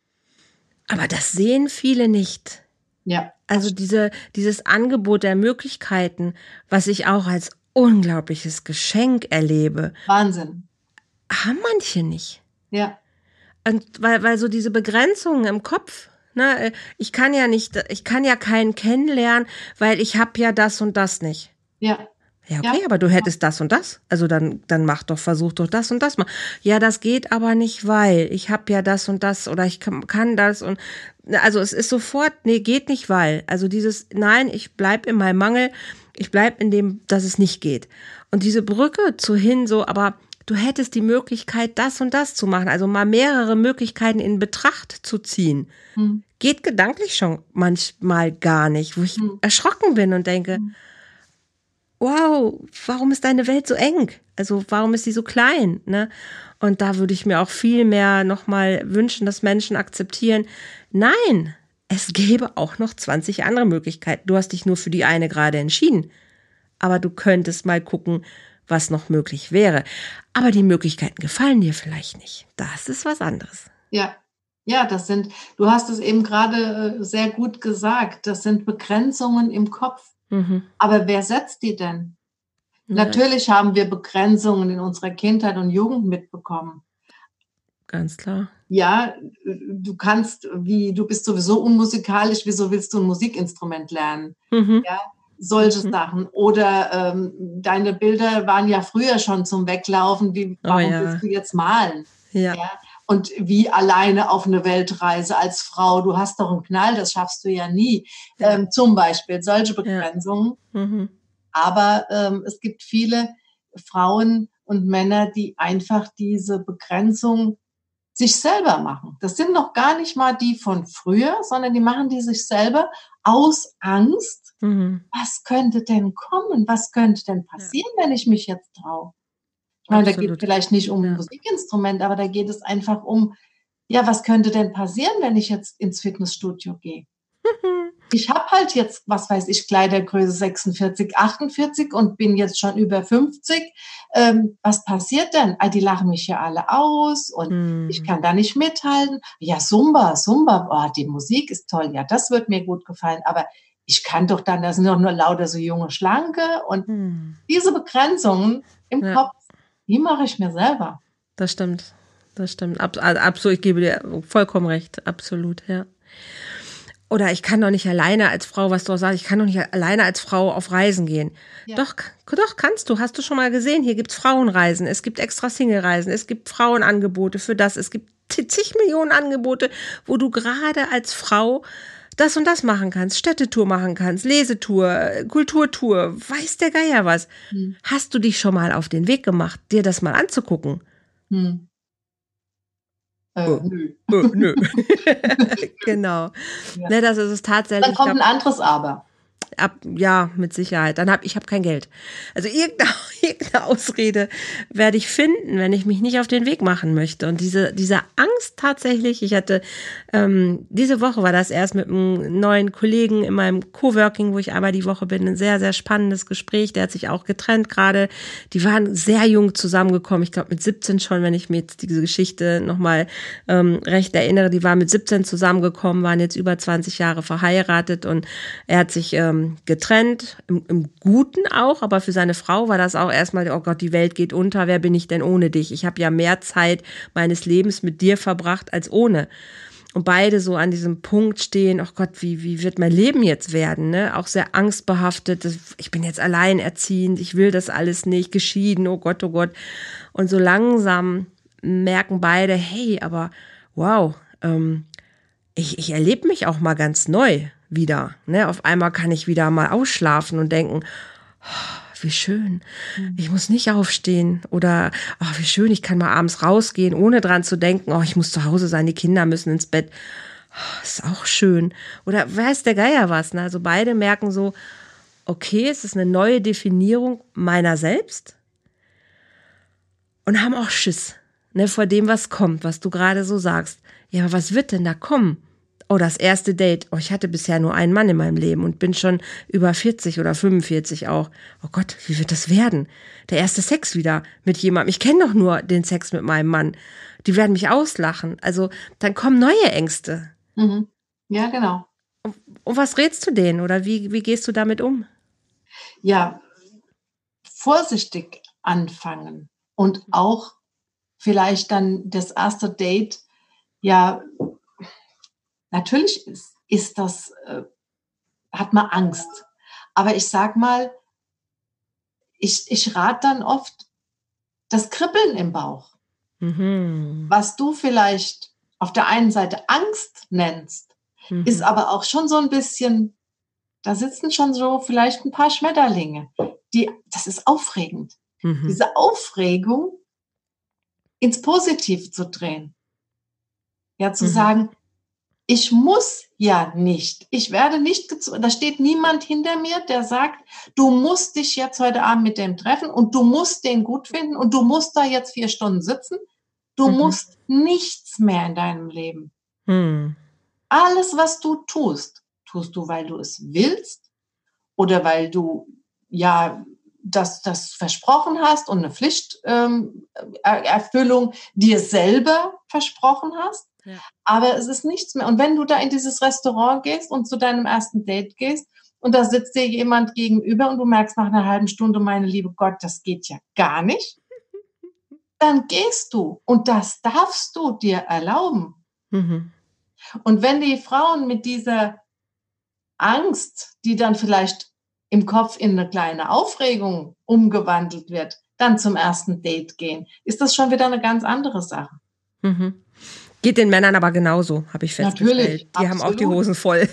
Aber das sehen viele nicht. Ja. Also diese, dieses Angebot der Möglichkeiten, was ich auch als unglaubliches Geschenk erlebe. Wahnsinn. Haben manche nicht. Ja. Und weil, weil so diese Begrenzungen im Kopf, ne, ich kann ja nicht, ich kann ja keinen kennenlernen, weil ich habe ja das und das nicht. Ja. Ja, okay, ja. aber du hättest das und das. Also dann, dann mach doch, versuch doch das und das mal. Ja, das geht aber nicht, weil ich habe ja das und das oder ich kann, kann das und also es ist sofort, nee, geht nicht, weil. Also dieses, nein, ich bleib in meinem Mangel, ich bleib in dem, dass es nicht geht. Und diese Brücke zu hin, so, aber du hättest die Möglichkeit, das und das zu machen, also mal mehrere Möglichkeiten in Betracht zu ziehen. Hm. Geht gedanklich schon manchmal gar nicht, wo ich hm. erschrocken bin und denke, hm wow, warum ist deine Welt so eng? Also warum ist sie so klein? Ne? Und da würde ich mir auch viel mehr nochmal wünschen, dass Menschen akzeptieren, nein, es gäbe auch noch 20 andere Möglichkeiten. Du hast dich nur für die eine gerade entschieden. Aber du könntest mal gucken, was noch möglich wäre. Aber die Möglichkeiten gefallen dir vielleicht nicht. Das ist was anderes. Ja, ja, das sind, du hast es eben gerade äh, sehr gut gesagt, das sind Begrenzungen im Kopf. Mhm. Aber wer setzt die denn? Ja. Natürlich haben wir Begrenzungen in unserer Kindheit und Jugend mitbekommen. Ganz klar. Ja, du kannst, wie, du bist sowieso unmusikalisch, wieso willst du ein Musikinstrument lernen? Mhm. Ja, solche mhm. Sachen. Oder ähm, deine Bilder waren ja früher schon zum Weglaufen, wie, oh warum oh, ja. willst du jetzt malen? Ja. ja. Und wie alleine auf eine Weltreise als Frau, du hast doch einen Knall, das schaffst du ja nie. Ja. Ähm, zum Beispiel solche Begrenzungen. Mhm. Aber ähm, es gibt viele Frauen und Männer, die einfach diese Begrenzung sich selber machen. Das sind noch gar nicht mal die von früher, sondern die machen die sich selber aus Angst. Mhm. Was könnte denn kommen? Was könnte denn passieren, ja. wenn ich mich jetzt traue? Ich meine, da geht es vielleicht nicht um ja. Musikinstrument, aber da geht es einfach um, ja, was könnte denn passieren, wenn ich jetzt ins Fitnessstudio gehe? ich habe halt jetzt, was weiß ich, Kleidergröße 46, 48 und bin jetzt schon über 50. Ähm, was passiert denn? Ah, die lachen mich ja alle aus und hm. ich kann da nicht mithalten. Ja, Zumba, Zumba, oh, die Musik ist toll. Ja, das wird mir gut gefallen. Aber ich kann doch dann, da sind doch nur lauter so junge Schlanke und hm. diese Begrenzungen im ja. Kopf die mache ich mir selber. Das stimmt. Das stimmt. Abs absolut, ich gebe dir vollkommen recht. Absolut, ja. Oder ich kann doch nicht alleine als Frau, was du auch sagst, ich kann doch nicht alleine als Frau auf Reisen gehen. Ja. Doch, doch, kannst du. Hast du schon mal gesehen. Hier gibt es Frauenreisen, es gibt extra Single-Reisen, es gibt Frauenangebote für das, es gibt zig Millionen Angebote, wo du gerade als Frau das und das machen kannst, Städtetour machen kannst, Lesetour, Kulturtour, weiß der Geier was. Hm. Hast du dich schon mal auf den Weg gemacht, dir das mal anzugucken? Hm. Äh, oh. Nö. Oh, nö. genau. Ja. Ne, das ist es tatsächlich. Dann kommt ein anderes Aber. Ab, ja, mit Sicherheit. Dann hab ich habe kein Geld. Also irgendeine, irgendeine Ausrede werde ich finden, wenn ich mich nicht auf den Weg machen möchte. Und diese diese Angst tatsächlich. Ich hatte ähm, diese Woche war das erst mit einem neuen Kollegen in meinem Coworking, wo ich einmal die Woche bin, ein sehr sehr spannendes Gespräch. Der hat sich auch getrennt gerade. Die waren sehr jung zusammengekommen. Ich glaube mit 17 schon, wenn ich mir jetzt diese Geschichte nochmal ähm, recht erinnere. Die waren mit 17 zusammengekommen, waren jetzt über 20 Jahre verheiratet und er hat sich ähm, getrennt, im, im Guten auch, aber für seine Frau war das auch erstmal, oh Gott, die Welt geht unter, wer bin ich denn ohne dich? Ich habe ja mehr Zeit meines Lebens mit dir verbracht als ohne. und beide so an diesem Punkt stehen, oh Gott, wie, wie wird mein Leben jetzt werden, ne? Auch sehr angstbehaftet, ich bin jetzt alleinerziehend, ich will das alles nicht, geschieden, oh Gott, oh Gott. Und so langsam merken beide, hey, aber wow, ähm, ich, ich erlebe mich auch mal ganz neu wieder. Ne? Auf einmal kann ich wieder mal ausschlafen und denken, oh, wie schön. Mhm. Ich muss nicht aufstehen oder oh, wie schön, ich kann mal abends rausgehen, ohne dran zu denken, oh, ich muss zu Hause sein, die Kinder müssen ins Bett. Oh, ist auch schön. Oder weiß der Geier was? Ne? Also beide merken so, okay, es ist eine neue Definierung meiner selbst und haben auch Schiss ne, vor dem, was kommt, was du gerade so sagst. Ja, aber was wird denn da kommen? Oh, das erste Date. Oh, ich hatte bisher nur einen Mann in meinem Leben und bin schon über 40 oder 45 auch. Oh Gott, wie wird das werden? Der erste Sex wieder mit jemandem. Ich kenne doch nur den Sex mit meinem Mann. Die werden mich auslachen. Also dann kommen neue Ängste. Mhm. Ja, genau. Und, und was rätst du denen oder wie, wie gehst du damit um? Ja, vorsichtig anfangen und auch vielleicht dann das erste Date ja Natürlich ist, ist das, äh, hat man Angst. Aber ich sag mal, ich, ich rate dann oft das Kribbeln im Bauch. Mhm. Was du vielleicht auf der einen Seite Angst nennst, mhm. ist aber auch schon so ein bisschen, da sitzen schon so vielleicht ein paar Schmetterlinge. Die, das ist aufregend. Mhm. Diese Aufregung ins Positive zu drehen. Ja, zu mhm. sagen, ich muss ja nicht. Ich werde nicht gezwungen. Da steht niemand hinter mir, der sagt, du musst dich jetzt heute Abend mit dem treffen und du musst den gut finden und du musst da jetzt vier Stunden sitzen. Du mhm. musst nichts mehr in deinem Leben. Mhm. Alles, was du tust, tust du, weil du es willst oder weil du ja das, das versprochen hast und eine Pflichterfüllung ähm, dir selber versprochen hast aber es ist nichts mehr. Und wenn du da in dieses Restaurant gehst und zu deinem ersten Date gehst und da sitzt dir jemand gegenüber und du merkst nach einer halben Stunde, meine liebe Gott, das geht ja gar nicht, dann gehst du und das darfst du dir erlauben. Mhm. Und wenn die Frauen mit dieser Angst, die dann vielleicht im Kopf in eine kleine Aufregung umgewandelt wird, dann zum ersten Date gehen, ist das schon wieder eine ganz andere Sache. Mhm. Geht den Männern aber genauso, habe ich festgestellt. Natürlich, die absolut. haben auch die Hosen voll.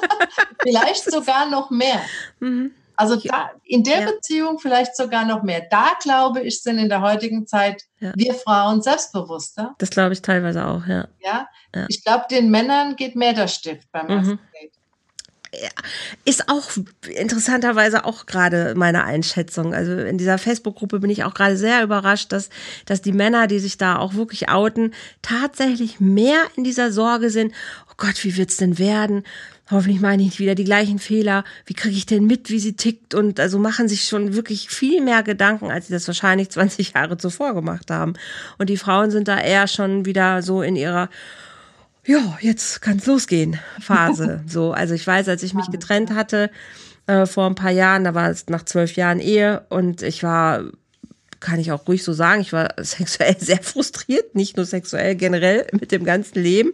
vielleicht sogar noch mehr. Mhm. Also da, in der ja. Beziehung vielleicht sogar noch mehr. Da glaube ich, sind in der heutigen Zeit ja. wir Frauen selbstbewusster. Das glaube ich teilweise auch, ja. Ja. ja. Ich glaube, den Männern geht mehr der Stift beim mhm. ersten Date ist auch interessanterweise auch gerade meine Einschätzung. Also in dieser Facebook-Gruppe bin ich auch gerade sehr überrascht, dass, dass die Männer, die sich da auch wirklich outen, tatsächlich mehr in dieser Sorge sind. Oh Gott, wie wird's denn werden? Hoffentlich meine ich nicht wieder die gleichen Fehler. Wie kriege ich denn mit, wie sie tickt? Und also machen sich schon wirklich viel mehr Gedanken, als sie das wahrscheinlich 20 Jahre zuvor gemacht haben. Und die Frauen sind da eher schon wieder so in ihrer ja, jetzt kann es losgehen, Phase. so, also ich weiß, als ich mich getrennt hatte äh, vor ein paar Jahren, da war es nach zwölf Jahren Ehe und ich war, kann ich auch ruhig so sagen, ich war sexuell sehr frustriert, nicht nur sexuell, generell mit dem ganzen Leben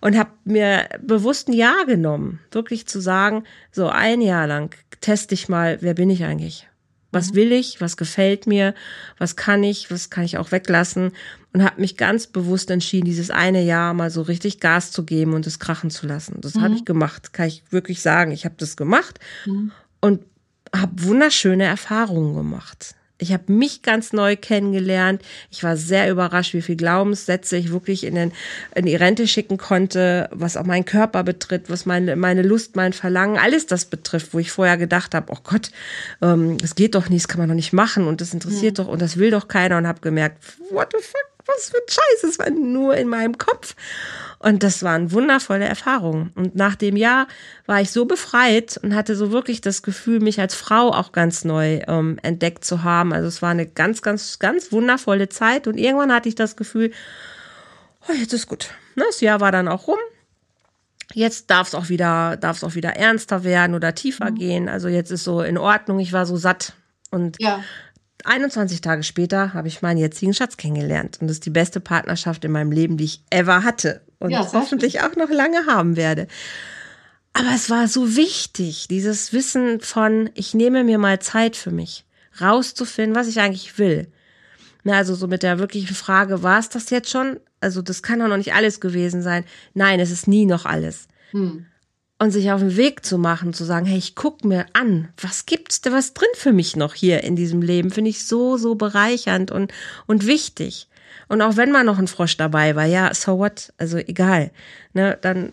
und habe mir bewusst ein Jahr genommen, wirklich zu sagen, so ein Jahr lang teste ich mal, wer bin ich eigentlich? Was mhm. will ich? Was gefällt mir? Was kann ich? Was kann ich auch weglassen? Und habe mich ganz bewusst entschieden, dieses eine Jahr mal so richtig Gas zu geben und es krachen zu lassen. Das mhm. habe ich gemacht, kann ich wirklich sagen. Ich habe das gemacht mhm. und habe wunderschöne Erfahrungen gemacht. Ich habe mich ganz neu kennengelernt. Ich war sehr überrascht, wie viel Glaubenssätze ich wirklich in, den, in die Rente schicken konnte, was auch meinen Körper betrifft, was meine, meine Lust, mein Verlangen, alles das betrifft, wo ich vorher gedacht habe, oh Gott, ähm, das geht doch nicht, das kann man doch nicht machen und das interessiert ja. doch und das will doch keiner und habe gemerkt, what the fuck, was für ein Scheiß, es war nur in meinem Kopf. Und das waren wundervolle Erfahrungen. Und nach dem Jahr war ich so befreit und hatte so wirklich das Gefühl, mich als Frau auch ganz neu ähm, entdeckt zu haben. Also es war eine ganz, ganz, ganz wundervolle Zeit. Und irgendwann hatte ich das Gefühl, oh, jetzt ist gut. Ne, das Jahr war dann auch rum. Jetzt darf es auch wieder, darf es auch wieder ernster werden oder tiefer mhm. gehen. Also jetzt ist so in Ordnung. Ich war so satt und ja. 21 Tage später habe ich meinen jetzigen Schatz kennengelernt. Und das ist die beste Partnerschaft in meinem Leben, die ich ever hatte. und ja, hoffentlich auch noch lange haben werde. Aber es war so wichtig, dieses Wissen von, ich nehme mir mal Zeit für mich, rauszufinden, was ich eigentlich will. Na, also so mit der wirklichen Frage, war es das jetzt schon? Also das kann doch noch nicht alles gewesen sein. Nein, es ist nie noch alles. Hm. Und sich auf den Weg zu machen, zu sagen, hey, ich guck mir an, was gibt's da was drin für mich noch hier in diesem Leben, finde ich so, so bereichernd und, und wichtig. Und auch wenn mal noch ein Frosch dabei war, ja, so what, also egal, ne, dann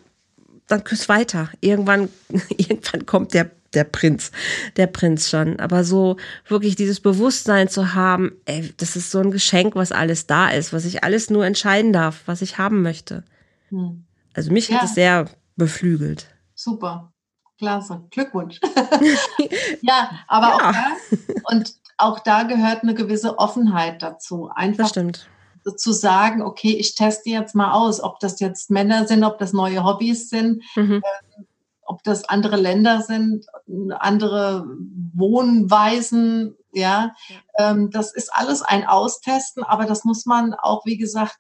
dann küss weiter. Irgendwann, irgendwann kommt der, der Prinz, der Prinz schon. Aber so wirklich dieses Bewusstsein zu haben, ey, das ist so ein Geschenk, was alles da ist, was ich alles nur entscheiden darf, was ich haben möchte. Hm. Also mich ja. hat es sehr beflügelt. Super. Klasse. Glückwunsch. ja, aber ja. auch da, und auch da gehört eine gewisse Offenheit dazu. Einfach zu sagen, okay, ich teste jetzt mal aus, ob das jetzt Männer sind, ob das neue Hobbys sind, mhm. äh, ob das andere Länder sind, andere Wohnweisen, ja. Ähm, das ist alles ein Austesten, aber das muss man auch, wie gesagt,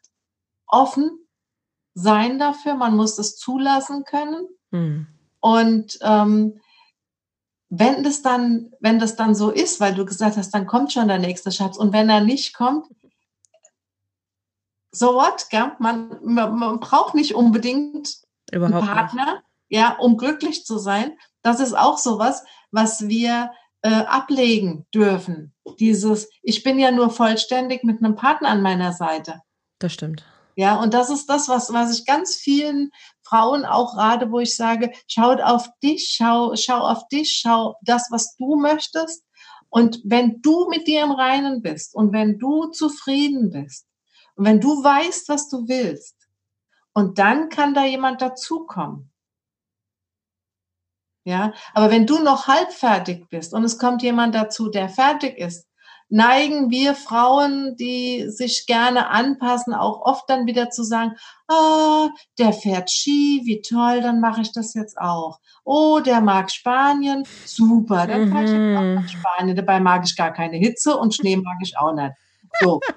offen sein dafür. Man muss das zulassen können. Mhm. Und ähm, wenn das dann, wenn das dann so ist, weil du gesagt hast, dann kommt schon der nächste Schatz. Und wenn er nicht kommt, so what, gell? Man, man, man braucht nicht unbedingt Überhaupt einen Partner, nicht. ja, um glücklich zu sein. Das ist auch sowas, was wir äh, ablegen dürfen. Dieses, ich bin ja nur vollständig mit einem Partner an meiner Seite. Das stimmt. Ja, und das ist das, was, was ich ganz vielen Frauen auch rate, wo ich sage, schaut auf dich, schau, schau auf dich, schau das, was du möchtest. Und wenn du mit dir im Reinen bist und wenn du zufrieden bist, und wenn du weißt, was du willst, und dann kann da jemand dazukommen. Ja, aber wenn du noch halb fertig bist und es kommt jemand dazu, der fertig ist, neigen wir Frauen, die sich gerne anpassen, auch oft dann wieder zu sagen, ah, der fährt Ski, wie toll, dann mache ich das jetzt auch. Oh, der mag Spanien, super, dann fahre ich jetzt auch nach mhm. Spanien. Dabei mag ich gar keine Hitze und Schnee mag ich auch nicht. So.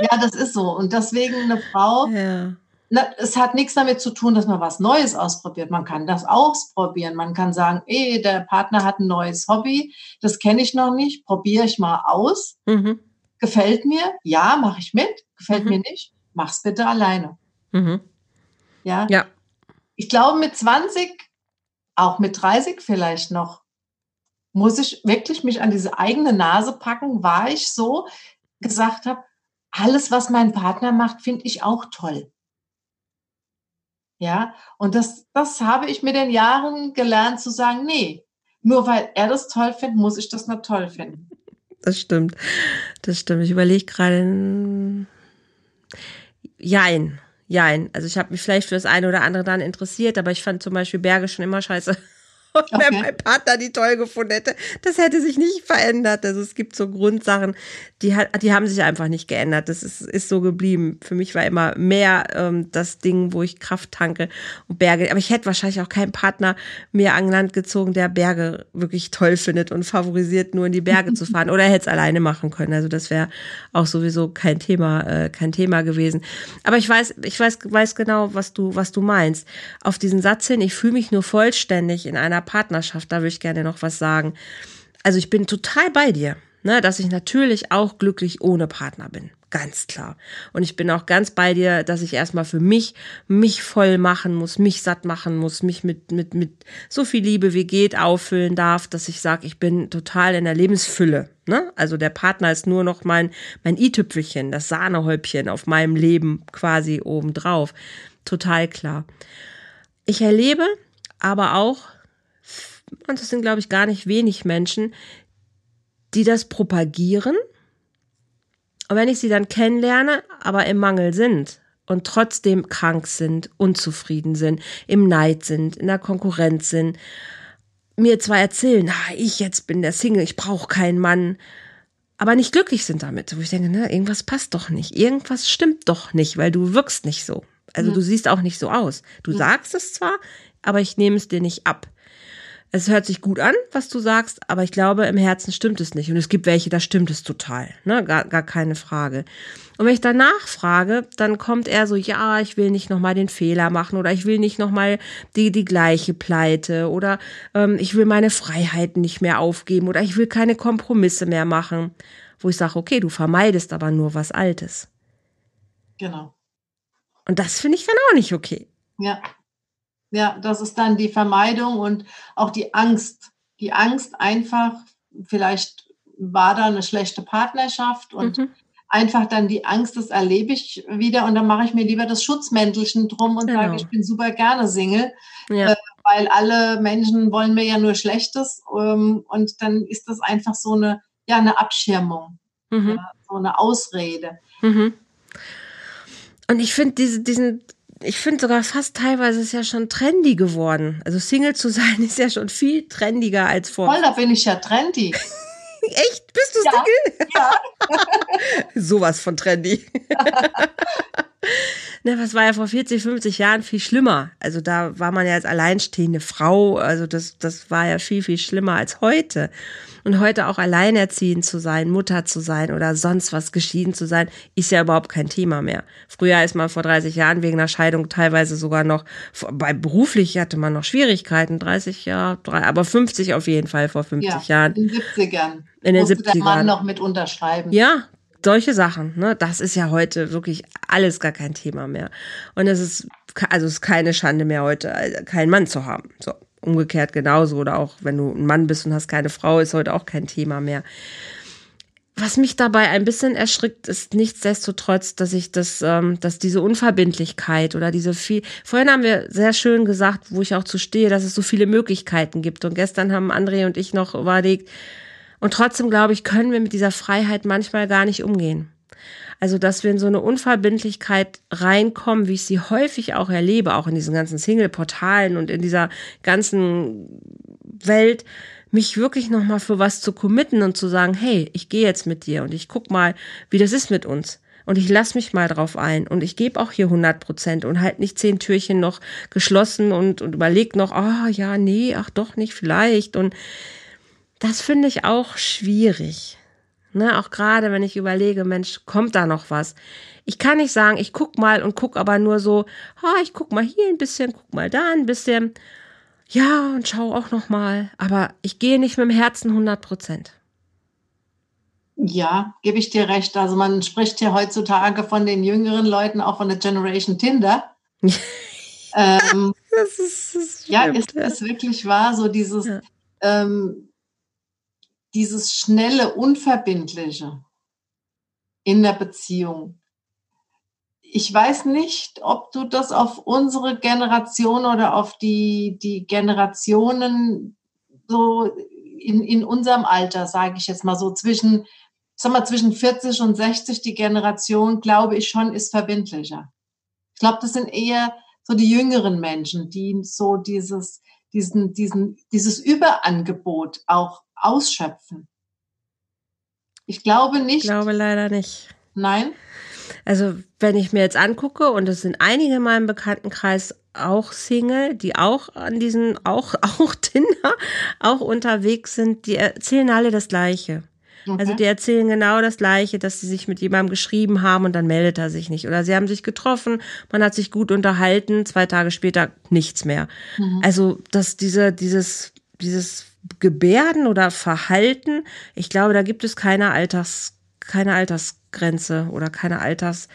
Ja, das ist so. Und deswegen eine Frau, ja. Na, es hat nichts damit zu tun, dass man was Neues ausprobiert. Man kann das ausprobieren. Man kann sagen, ey, der Partner hat ein neues Hobby, das kenne ich noch nicht, probiere ich mal aus. Mhm. Gefällt mir? Ja, mache ich mit. Gefällt mhm. mir nicht? Mach's bitte alleine. Mhm. Ja? ja. Ich glaube, mit 20, auch mit 30 vielleicht noch, muss ich wirklich mich an diese eigene Nase packen, war ich so gesagt habe, alles, was mein Partner macht, finde ich auch toll. Ja, und das, das habe ich mit den Jahren gelernt zu sagen, nee, nur weil er das toll findet, muss ich das nicht toll finden. Das stimmt. Das stimmt. Ich überlege gerade. Jein. Jein. Also ich habe mich vielleicht für das eine oder andere dann interessiert, aber ich fand zum Beispiel Berge schon immer scheiße. Und okay. wenn mein Partner die toll gefunden hätte, das hätte sich nicht verändert. Also es gibt so Grundsachen, die, die haben sich einfach nicht geändert. Das ist, ist so geblieben. Für mich war immer mehr ähm, das Ding, wo ich Kraft tanke und Berge. Aber ich hätte wahrscheinlich auch keinen Partner mir an Land gezogen, der Berge wirklich toll findet und favorisiert, nur in die Berge zu fahren. Oder hätte es alleine machen können. Also das wäre auch sowieso kein Thema, äh, kein Thema gewesen. Aber ich weiß, ich weiß, weiß genau, was du, was du meinst. Auf diesen Satz hin, ich fühle mich nur vollständig in einer Partnerschaft, da würde ich gerne noch was sagen. Also ich bin total bei dir ne, dass ich natürlich auch glücklich ohne Partner bin. Ganz klar. Und ich bin auch ganz bei dir, dass ich erstmal für mich, mich voll machen muss, mich satt machen muss, mich mit, mit, mit so viel Liebe wie geht auffüllen darf, dass ich sage, ich bin total in der Lebensfülle. Ne? Also der Partner ist nur noch mein, mein i-Tüpfelchen, das Sahnehäubchen auf meinem Leben quasi obendrauf. Total klar. Ich erlebe aber auch, und das sind, glaube ich, gar nicht wenig Menschen, die das propagieren. Und wenn ich sie dann kennenlerne, aber im Mangel sind und trotzdem krank sind, unzufrieden sind, im Neid sind, in der Konkurrenz sind, mir zwar erzählen, ah, ich jetzt bin der Single, ich brauche keinen Mann, aber nicht glücklich sind damit. Wo ich denke, ne, irgendwas passt doch nicht, irgendwas stimmt doch nicht, weil du wirkst nicht so. Also ja. du siehst auch nicht so aus. Du ja. sagst es zwar, aber ich nehme es dir nicht ab. Es hört sich gut an, was du sagst, aber ich glaube, im Herzen stimmt es nicht. Und es gibt welche, da stimmt es total, ne? Gar, gar keine Frage. Und wenn ich danach frage, dann kommt er so, ja, ich will nicht nochmal den Fehler machen oder ich will nicht nochmal die, die gleiche Pleite oder ähm, ich will meine Freiheiten nicht mehr aufgeben oder ich will keine Kompromisse mehr machen. Wo ich sage, okay, du vermeidest aber nur was Altes. Genau. Und das finde ich dann auch nicht okay. Ja. Ja, das ist dann die Vermeidung und auch die Angst. Die Angst einfach, vielleicht war da eine schlechte Partnerschaft und mhm. einfach dann die Angst, das erlebe ich wieder und dann mache ich mir lieber das Schutzmäntelchen drum und genau. sage, ich bin super gerne Single, ja. äh, weil alle Menschen wollen mir ja nur Schlechtes ähm, und dann ist das einfach so eine, ja, eine Abschirmung, mhm. ja, so eine Ausrede. Mhm. Und ich finde diese, diesen ich finde sogar fast teilweise ist ja schon trendy geworden. Also Single zu sein ist ja schon viel trendiger als vor. Voll, da bin ich ja trendy. Echt? Bist du ja, Single? Ja. Sowas von trendy. ne, was war ja vor 40, 50 Jahren viel schlimmer. Also da war man ja als alleinstehende Frau, also das, das war ja viel, viel schlimmer als heute. Und heute auch alleinerziehend zu sein, Mutter zu sein oder sonst was geschieden zu sein, ist ja überhaupt kein Thema mehr. Früher ist man vor 30 Jahren wegen einer Scheidung teilweise sogar noch, bei beruflich hatte man noch Schwierigkeiten, 30 Jahre, aber 50 auf jeden Fall vor 50 ja, Jahren. In den 70ern. In den 70ern. der Mann noch mit unterschreiben. Ja, solche Sachen, ne, das ist ja heute wirklich alles gar kein Thema mehr. Und es ist, also es ist keine Schande mehr heute, äh, keinen Mann zu haben. So umgekehrt genauso. Oder auch wenn du ein Mann bist und hast keine Frau, ist heute auch kein Thema mehr. Was mich dabei ein bisschen erschrickt, ist nichtsdestotrotz, dass ich das, ähm, dass diese Unverbindlichkeit oder diese viel. Vorhin haben wir sehr schön gesagt, wo ich auch zu stehe, dass es so viele Möglichkeiten gibt. Und gestern haben André und ich noch überlegt. Und trotzdem glaube ich, können wir mit dieser Freiheit manchmal gar nicht umgehen. Also, dass wir in so eine Unverbindlichkeit reinkommen, wie ich sie häufig auch erlebe, auch in diesen ganzen Single-Portalen und in dieser ganzen Welt, mich wirklich nochmal für was zu committen und zu sagen, hey, ich gehe jetzt mit dir und ich guck mal, wie das ist mit uns. Und ich lass mich mal drauf ein und ich gebe auch hier 100 Prozent und halt nicht zehn Türchen noch geschlossen und, und überleg noch, ah oh, ja, nee, ach doch nicht, vielleicht. Und das finde ich auch schwierig. Ne, auch gerade wenn ich überlege, Mensch, kommt da noch was? Ich kann nicht sagen, ich guck mal und guck aber nur so, ha, ich guck mal hier ein bisschen, guck mal da ein bisschen. Ja, und schau auch noch mal, aber ich gehe nicht mit dem Herzen 100 Prozent. Ja, gebe ich dir recht. Also man spricht ja heutzutage von den jüngeren Leuten, auch von der Generation Tinder. ähm, das ist, das ist ja, ist es wirklich wahr, so dieses, ja. ähm, dieses schnelle, unverbindliche in der Beziehung. Ich weiß nicht, ob du das auf unsere Generation oder auf die, die Generationen so in, in unserem Alter, sage ich jetzt mal so, zwischen, sag mal, zwischen 40 und 60, die Generation, glaube ich schon, ist verbindlicher. Ich glaube, das sind eher so die jüngeren Menschen, die so dieses, diesen, diesen, dieses Überangebot auch ausschöpfen? Ich glaube nicht. Ich glaube leider nicht. Nein? Also, wenn ich mir jetzt angucke, und es sind einige in meinem Bekanntenkreis auch Single, die auch an diesen, auch, auch Tinder, auch unterwegs sind, die erzählen alle das Gleiche. Okay. Also die erzählen genau das Gleiche, dass sie sich mit jemandem geschrieben haben und dann meldet er sich nicht. Oder sie haben sich getroffen, man hat sich gut unterhalten, zwei Tage später nichts mehr. Mhm. Also, dass diese, dieses, dieses Gebärden oder Verhalten, ich glaube, da gibt es keine Alters, keine Altersgrenze oder keine Alters,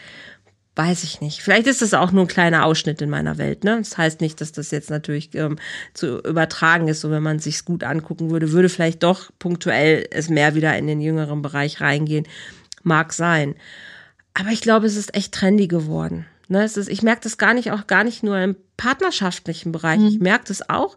weiß ich nicht. Vielleicht ist das auch nur ein kleiner Ausschnitt in meiner Welt. Ne? Das heißt nicht, dass das jetzt natürlich ähm, zu übertragen ist. So, wenn man sich's gut angucken würde, würde vielleicht doch punktuell es mehr wieder in den jüngeren Bereich reingehen. Mag sein. Aber ich glaube, es ist echt trendy geworden. Ne? Es ist, ich merke das gar nicht, auch gar nicht nur im partnerschaftlichen Bereich. Mhm. Ich merke das auch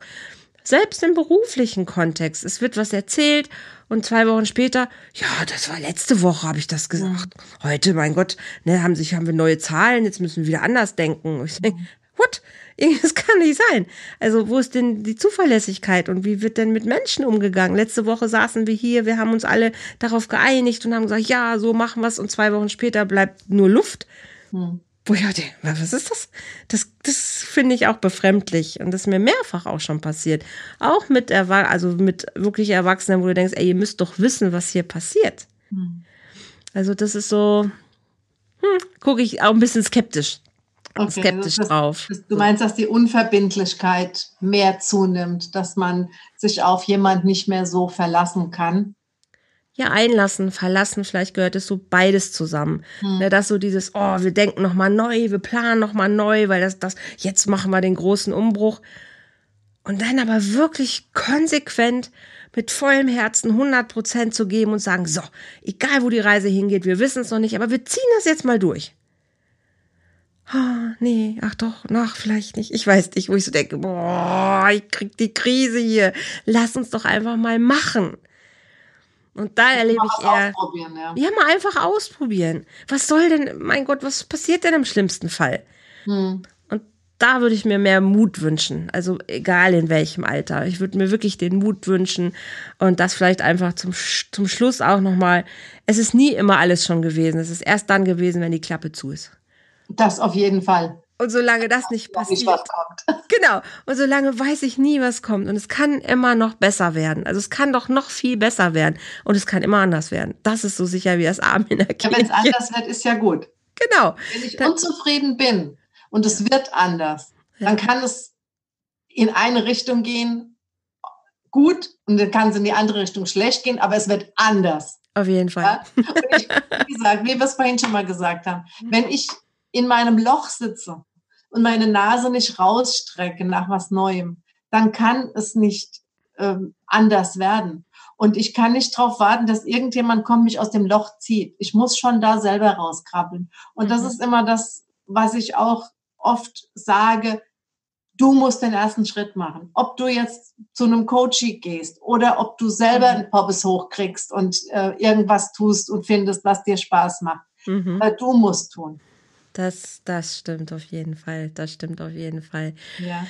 selbst im beruflichen Kontext. Es wird was erzählt und zwei Wochen später, ja, das war letzte Woche, habe ich das gesagt. Heute, mein Gott, ne, haben sich, haben wir neue Zahlen, jetzt müssen wir wieder anders denken. Und ich denke, what? Das kann nicht sein. Also, wo ist denn die Zuverlässigkeit und wie wird denn mit Menschen umgegangen? Letzte Woche saßen wir hier, wir haben uns alle darauf geeinigt und haben gesagt, ja, so machen wir es und zwei Wochen später bleibt nur Luft. Hm. Wo ich dachte, was ist das? Das, das finde ich auch befremdlich. Und das ist mir mehrfach auch schon passiert. Auch mit, Erwach also mit wirklich Erwachsenen, wo du denkst, ey, ihr müsst doch wissen, was hier passiert. Hm. Also das ist so, hm, gucke ich auch ein bisschen skeptisch. Okay, skeptisch das, drauf. Das, du meinst, dass die Unverbindlichkeit mehr zunimmt, dass man sich auf jemand nicht mehr so verlassen kann? Ja, einlassen, verlassen, vielleicht gehört es so beides zusammen. Hm. Ne, dass so dieses, oh, wir denken nochmal neu, wir planen nochmal neu, weil das, das, jetzt machen wir den großen Umbruch. Und dann aber wirklich konsequent mit vollem Herzen 100 Prozent zu geben und sagen, so, egal wo die Reise hingeht, wir wissen es noch nicht, aber wir ziehen das jetzt mal durch. Oh, nee, ach doch, nach vielleicht nicht. Ich weiß nicht, wo ich so denke, boah, ich krieg die Krise hier. Lass uns doch einfach mal machen. Und da erlebe ich eher. Ja. ja, mal einfach ausprobieren. Was soll denn, mein Gott, was passiert denn im schlimmsten Fall? Hm. Und da würde ich mir mehr Mut wünschen. Also egal in welchem Alter. Ich würde mir wirklich den Mut wünschen und das vielleicht einfach zum, zum Schluss auch nochmal. Es ist nie immer alles schon gewesen. Es ist erst dann gewesen, wenn die Klappe zu ist. Das auf jeden Fall. Und solange das nicht passiert, nicht, genau. Und solange weiß ich nie, was kommt. Und es kann immer noch besser werden. Also es kann doch noch viel besser werden. Und es kann immer anders werden. Das ist so sicher wie das Arm in der Kirche. Ja, wenn es anders wird, ist ja gut. Genau. Wenn ich dann, unzufrieden bin und es wird anders, ja. dann kann es in eine Richtung gehen, gut, und dann kann es in die andere Richtung schlecht gehen, aber es wird anders. Auf jeden Fall. Ja? Ich, wie gesagt, wie wir es vorhin schon mal gesagt haben, wenn ich in meinem Loch sitze und meine Nase nicht rausstrecke nach was Neuem, dann kann es nicht ähm, anders werden. Und ich kann nicht darauf warten, dass irgendjemand kommt, mich aus dem Loch zieht. Ich muss schon da selber rauskrabbeln. Und mhm. das ist immer das, was ich auch oft sage. Du musst den ersten Schritt machen. Ob du jetzt zu einem Coaching gehst oder ob du selber mhm. einen Poppes hochkriegst und äh, irgendwas tust und findest, was dir Spaß macht. Mhm. Äh, du musst tun. Das, das stimmt auf jeden Fall. Das stimmt auf jeden Fall. Ja.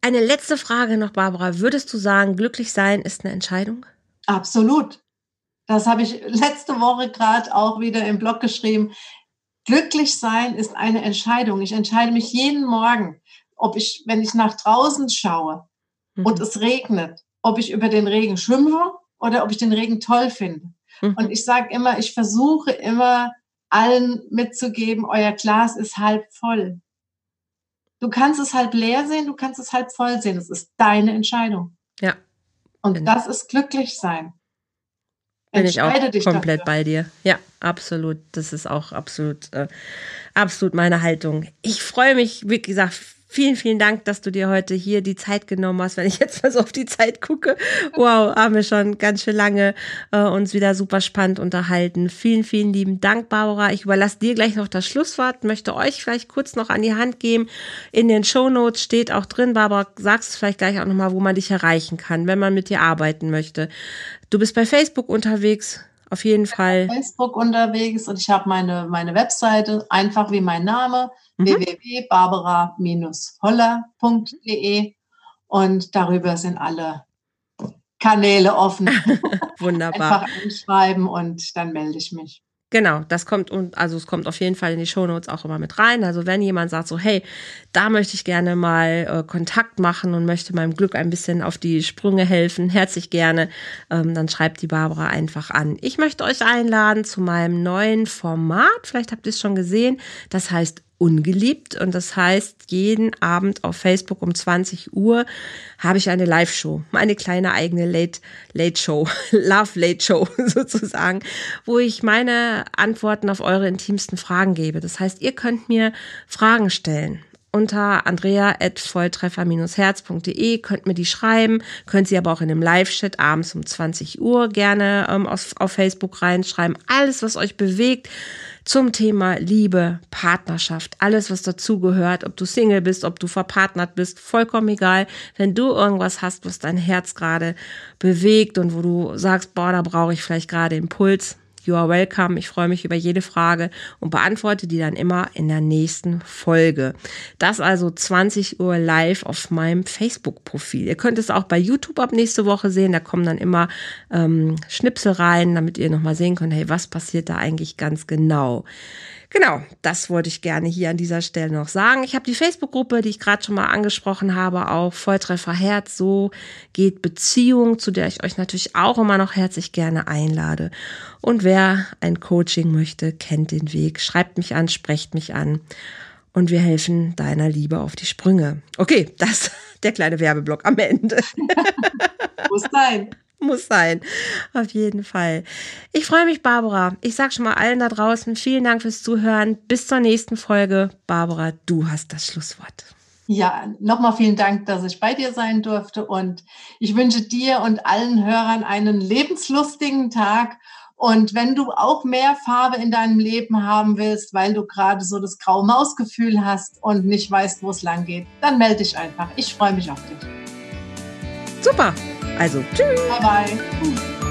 Eine letzte Frage noch, Barbara. Würdest du sagen, glücklich sein ist eine Entscheidung? Absolut. Das habe ich letzte Woche gerade auch wieder im Blog geschrieben. Glücklich sein ist eine Entscheidung. Ich entscheide mich jeden Morgen, ob ich, wenn ich nach draußen schaue mhm. und es regnet, ob ich über den Regen schimpfe oder ob ich den Regen toll finde. Mhm. Und ich sage immer, ich versuche immer allen mitzugeben, euer Glas ist halb voll. Du kannst es halb leer sehen, du kannst es halb voll sehen. Das ist deine Entscheidung. Ja. Und das ist glücklich sein. Bin ich auch komplett dafür. bei dir. Ja, absolut. Das ist auch absolut, äh, absolut meine Haltung. Ich freue mich, wie gesagt, Vielen, vielen Dank, dass du dir heute hier die Zeit genommen hast. Wenn ich jetzt mal so auf die Zeit gucke, wow, haben wir schon ganz schön lange äh, uns wieder super spannend unterhalten. Vielen, vielen lieben Dank, Barbara. Ich überlasse dir gleich noch das Schlusswort, möchte euch vielleicht kurz noch an die Hand geben. In den Show Notes steht auch drin, Barbara, sagst du vielleicht gleich auch nochmal, wo man dich erreichen kann, wenn man mit dir arbeiten möchte. Du bist bei Facebook unterwegs. Auf jeden Fall. Facebook unterwegs und ich habe meine, meine Webseite, einfach wie mein Name, mhm. www.barbara-holler.de und darüber sind alle Kanäle offen. Wunderbar. Einfach anschreiben und dann melde ich mich. Genau, das kommt und also es kommt auf jeden Fall in die Shownotes auch immer mit rein. Also wenn jemand sagt so, hey, da möchte ich gerne mal äh, Kontakt machen und möchte meinem Glück ein bisschen auf die Sprünge helfen, herzlich gerne, ähm, dann schreibt die Barbara einfach an. Ich möchte euch einladen zu meinem neuen Format. Vielleicht habt ihr es schon gesehen. Das heißt ungeliebt. Und das heißt, jeden Abend auf Facebook um 20 Uhr habe ich eine Live-Show, meine kleine eigene Late, Late Show, Love Late Show sozusagen, wo ich meine Antworten auf eure intimsten Fragen gebe. Das heißt, ihr könnt mir Fragen stellen unter andrea.volltreffer-herz.de, könnt mir die schreiben, könnt sie aber auch in einem Live-Chat abends um 20 Uhr gerne ähm, auf, auf Facebook reinschreiben. Alles, was euch bewegt, zum Thema Liebe, Partnerschaft, alles, was dazugehört, ob du Single bist, ob du verpartnert bist, vollkommen egal. Wenn du irgendwas hast, was dein Herz gerade bewegt und wo du sagst, boah, da brauche ich vielleicht gerade Impuls, You are welcome. Ich freue mich über jede Frage und beantworte die dann immer in der nächsten Folge. Das also 20 Uhr live auf meinem Facebook-Profil. Ihr könnt es auch bei YouTube ab nächste Woche sehen. Da kommen dann immer ähm, Schnipsel rein, damit ihr nochmal sehen könnt, hey, was passiert da eigentlich ganz genau. Genau, das wollte ich gerne hier an dieser Stelle noch sagen. Ich habe die Facebook-Gruppe, die ich gerade schon mal angesprochen habe, auch Volltreffer Herz. So geht Beziehung, zu der ich euch natürlich auch immer noch herzlich gerne einlade. Und wer ein Coaching möchte, kennt den Weg. Schreibt mich an, sprecht mich an. Und wir helfen deiner Liebe auf die Sprünge. Okay, das der kleine Werbeblock am Ende. Muss sein. Muss sein. Auf jeden Fall. Ich freue mich, Barbara. Ich sage schon mal allen da draußen vielen Dank fürs Zuhören. Bis zur nächsten Folge. Barbara, du hast das Schlusswort. Ja, nochmal vielen Dank, dass ich bei dir sein durfte. Und ich wünsche dir und allen Hörern einen lebenslustigen Tag. Und wenn du auch mehr Farbe in deinem Leben haben willst, weil du gerade so das graue Mausgefühl hast und nicht weißt, wo es lang geht, dann melde dich einfach. Ich freue mich auf dich. Super. Also, tschüss. Bye bye.